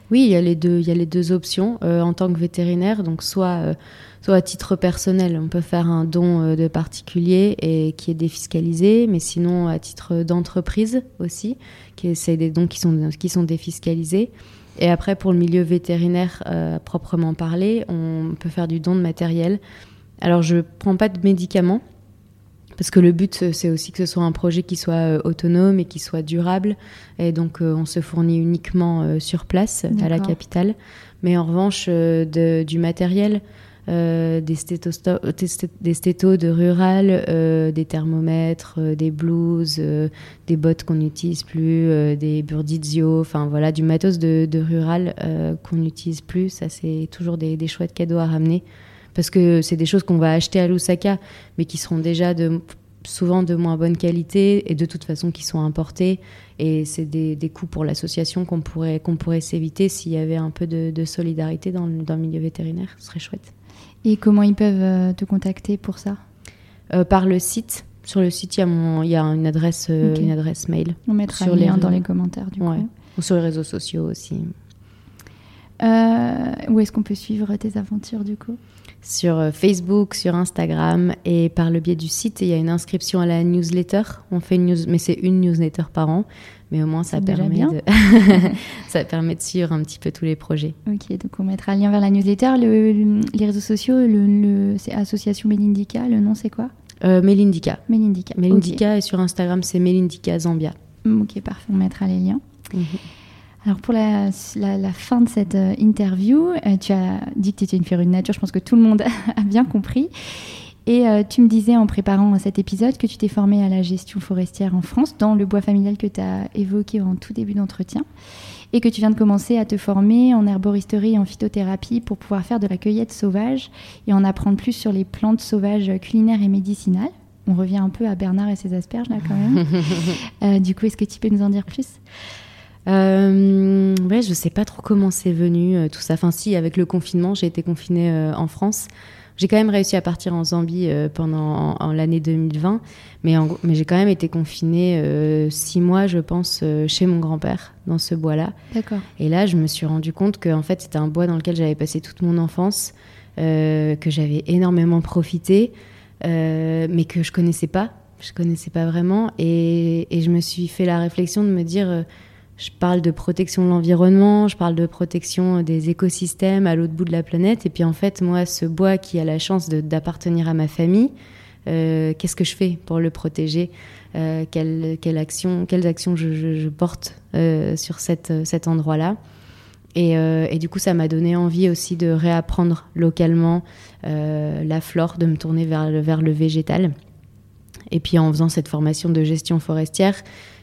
Oui, il y a les deux, il y a les deux options en tant que vétérinaire. Donc, soit, soit à titre personnel, on peut faire un don de particulier et qui est défiscalisé, mais sinon à titre d'entreprise aussi, c'est des dons qui sont, qui sont défiscalisés. Et après, pour le milieu vétérinaire euh, proprement parlé, on peut faire du don de matériel. Alors, je ne prends pas de médicaments, parce que le but, c'est aussi que ce soit un projet qui soit euh, autonome et qui soit durable. Et donc, euh, on se fournit uniquement sur place, à la capitale. Mais en revanche, de, du matériel, euh, des, des stétos de rural, euh, des thermomètres, euh, des blouses, des bottes qu'on n'utilise plus, des burdizio, enfin voilà, du matos de, rural qu'on n'utilise plus. Ça, c'est toujours des, chouettes cadeaux à ramener. Parce que c'est des choses qu'on va acheter à Lusaka, mais qui seront déjà souvent de moins bonne qualité et de toute façon qui sont importées. Et c'est des, coûts pour l'association qu'on pourrait, s'éviter s'il y avait un peu de, solidarité dans, dans le milieu vétérinaire. Ce serait chouette. Et comment ils peuvent euh, te contacter pour ça? Euh, Par le site. Sur le site, il y a, mon, il y a une, adresse, euh, une adresse mail. On mettra le lien dans les commentaires du coup. Ou sur les réseaux sociaux aussi. où est-ce qu'on peut suivre tes aventures du coup? Sur Facebook, sur Instagram et par le biais du site, il y a une inscription à la newsletter. On fait une news, mais c'est une newsletter par an mais au moins ça permet, de... <laughs> ça permet de suivre un petit peu tous les projets. Ok, donc on mettra le lien vers la newsletter. les réseaux sociaux, le, c'est Association Melindika, le nom c'est quoi? Euh, Melindika. Melindika. Melindika et sur Instagram c'est Melindika Zambia. Mm, ok, parfait, on mettra les liens. Mhm. Alors pour la, la, fin de cette euh, interview, euh, tu as dit que tu étais une férue de nature, je pense que tout le monde <laughs> a bien compris. Et euh, tu me disais en préparant cet épisode que tu t'es formée à la gestion forestière en France, dans le bois familial que tu as évoqué en tout début d'entretien, et que tu viens de commencer à te former en herboristerie et en phytothérapie pour pouvoir faire de la cueillette sauvage et en apprendre plus sur les plantes sauvages culinaires et médicinales. on revient un peu à Bernard et ses asperges là quand même. <laughs> du coup, est-ce que tu peux nous en dire plus? Euh, ouais, je sais pas trop comment c'est venu tout ça. Enfin, si, avec le confinement, j'ai été confinée en France. J'ai quand même réussi à partir en Zambie euh, pendant en, l'année 2020, mais, mais j'ai quand même été confinée euh, six mois, je pense, euh, chez mon grand-père, dans ce bois-là. D'accord. Et là, je me suis rendu compte que en fait, c'était un bois dans lequel j'avais passé toute mon enfance, que j'avais énormément profité, mais que je connaissais pas. Je connaissais pas vraiment, et, et, je me suis fait la réflexion de me dire je parle de protection de l'environnement, je parle de protection des écosystèmes à l'autre bout de la planète. Et puis en fait, moi, ce bois qui a la chance d'appartenir à ma famille, euh, qu'est-ce que je fais pour le protéger euh, quelle, Quelles actions je, porte euh, sur cet endroit-là et, du coup, ça m'a donné envie aussi de réapprendre localement la flore, de me tourner vers le végétal. Et puis en faisant cette formation de gestion forestière,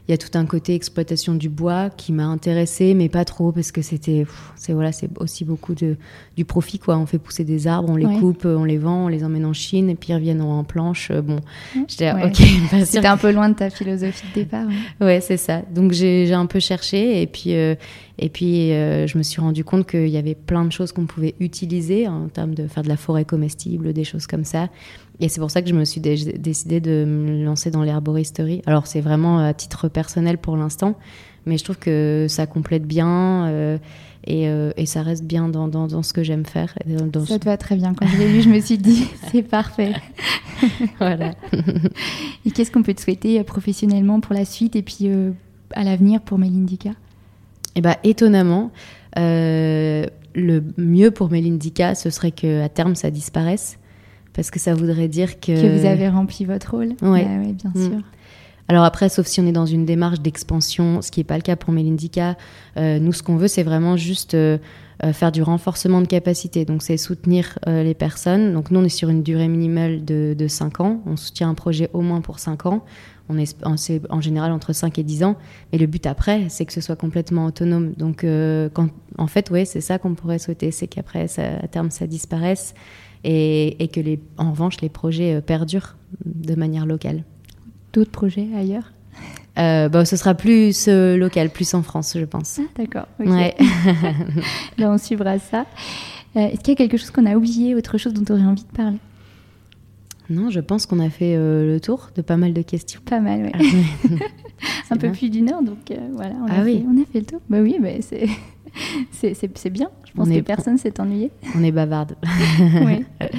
il y a tout un côté exploitation du bois qui m'a intéressée, mais pas trop parce que c'était, c'est voilà, c'est aussi beaucoup de du profit quoi. On fait pousser des arbres, on les coupe, on les vend, on les emmène en Chine et puis ils reviennent en planche. Bon, j'étais ok. <laughs> C'était un peu loin de ta philosophie de départ. Ouais, c'est ça. Donc j'ai un peu cherché et puis euh, et puis euh, je me suis rendu compte qu'il y avait plein de choses qu'on pouvait utiliser en termes de faire de la forêt comestible, des choses comme ça. Et c'est pour ça que je me suis décidée de me lancer dans l'herboristerie. Alors c'est vraiment à titre personnel pour l'instant, mais je trouve que ça complète bien euh, et, euh, et, ça reste bien dans, dans, dans ce que j'aime faire. Dans ça te va très bien. Quand je l'ai lu, je me suis dit, <laughs> c'est parfait. <laughs> voilà. <laughs> et qu'est-ce qu'on peut te souhaiter euh, professionnellement pour la suite et puis à l'avenir pour Melindika? Eh bien, étonnamment, le mieux pour Melindika, ce serait qu'à terme, ça disparaisse parce que ça voudrait dire que... Que vous avez rempli votre rôle. Oui, ouais, bien mm. sûr. Alors après, sauf si on est dans une démarche d'expansion, ce qui n'est pas le cas pour Melindika, euh, nous, ce qu'on veut, c'est vraiment juste euh, euh, faire du renforcement de capacité. Donc, c'est soutenir les personnes. Donc, nous, on est sur une durée minimale de, de 5 ans. On soutient un projet au moins pour 5 ans. On est, c'est en général entre 5 et 10 ans. Mais le but après, c'est que ce soit complètement autonome. Donc, quand, en fait, oui, c'est ça qu'on pourrait souhaiter. C'est qu'après, à terme, ça disparaisse et, que, les, en revanche, les projets euh, perdurent de manière locale. D'autres projets ailleurs? Euh, bah, ce sera plus euh, local, plus en France, je pense. Ah, d'accord. Ouais. <laughs> Là, on suivra ça. Est-ce qu'il y a quelque chose qu'on a oublié, autre chose dont tu aurais envie de parler? Non, je pense qu'on a fait le tour de pas mal de questions. Pas mal, oui. Ah, <laughs> <laughs> Un peu plus d'une heure, donc voilà, on, ah a fait, on a fait le tour. Bah oui, mais c'est <laughs> c'est bien. Je pense que personne s'est ennuyé. On est bavarde. <laughs> oui. <laughs>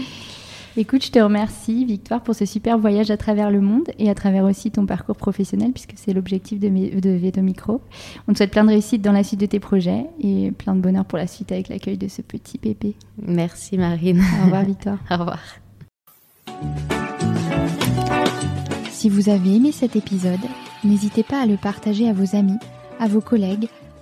Écoute, je te remercie, Victoire, pour ce super voyage à travers le monde et à travers aussi ton parcours professionnel, puisque c'est l'objectif de, de Veto Micro. On te souhaite plein de réussite dans la suite de tes projets et plein de bonheur pour la suite avec l'accueil de ce petit bébé. Merci, Marine. Au revoir, Victoire. Au revoir. Si vous avez aimé cet épisode, n'hésitez pas à le partager à vos amis, à vos collègues,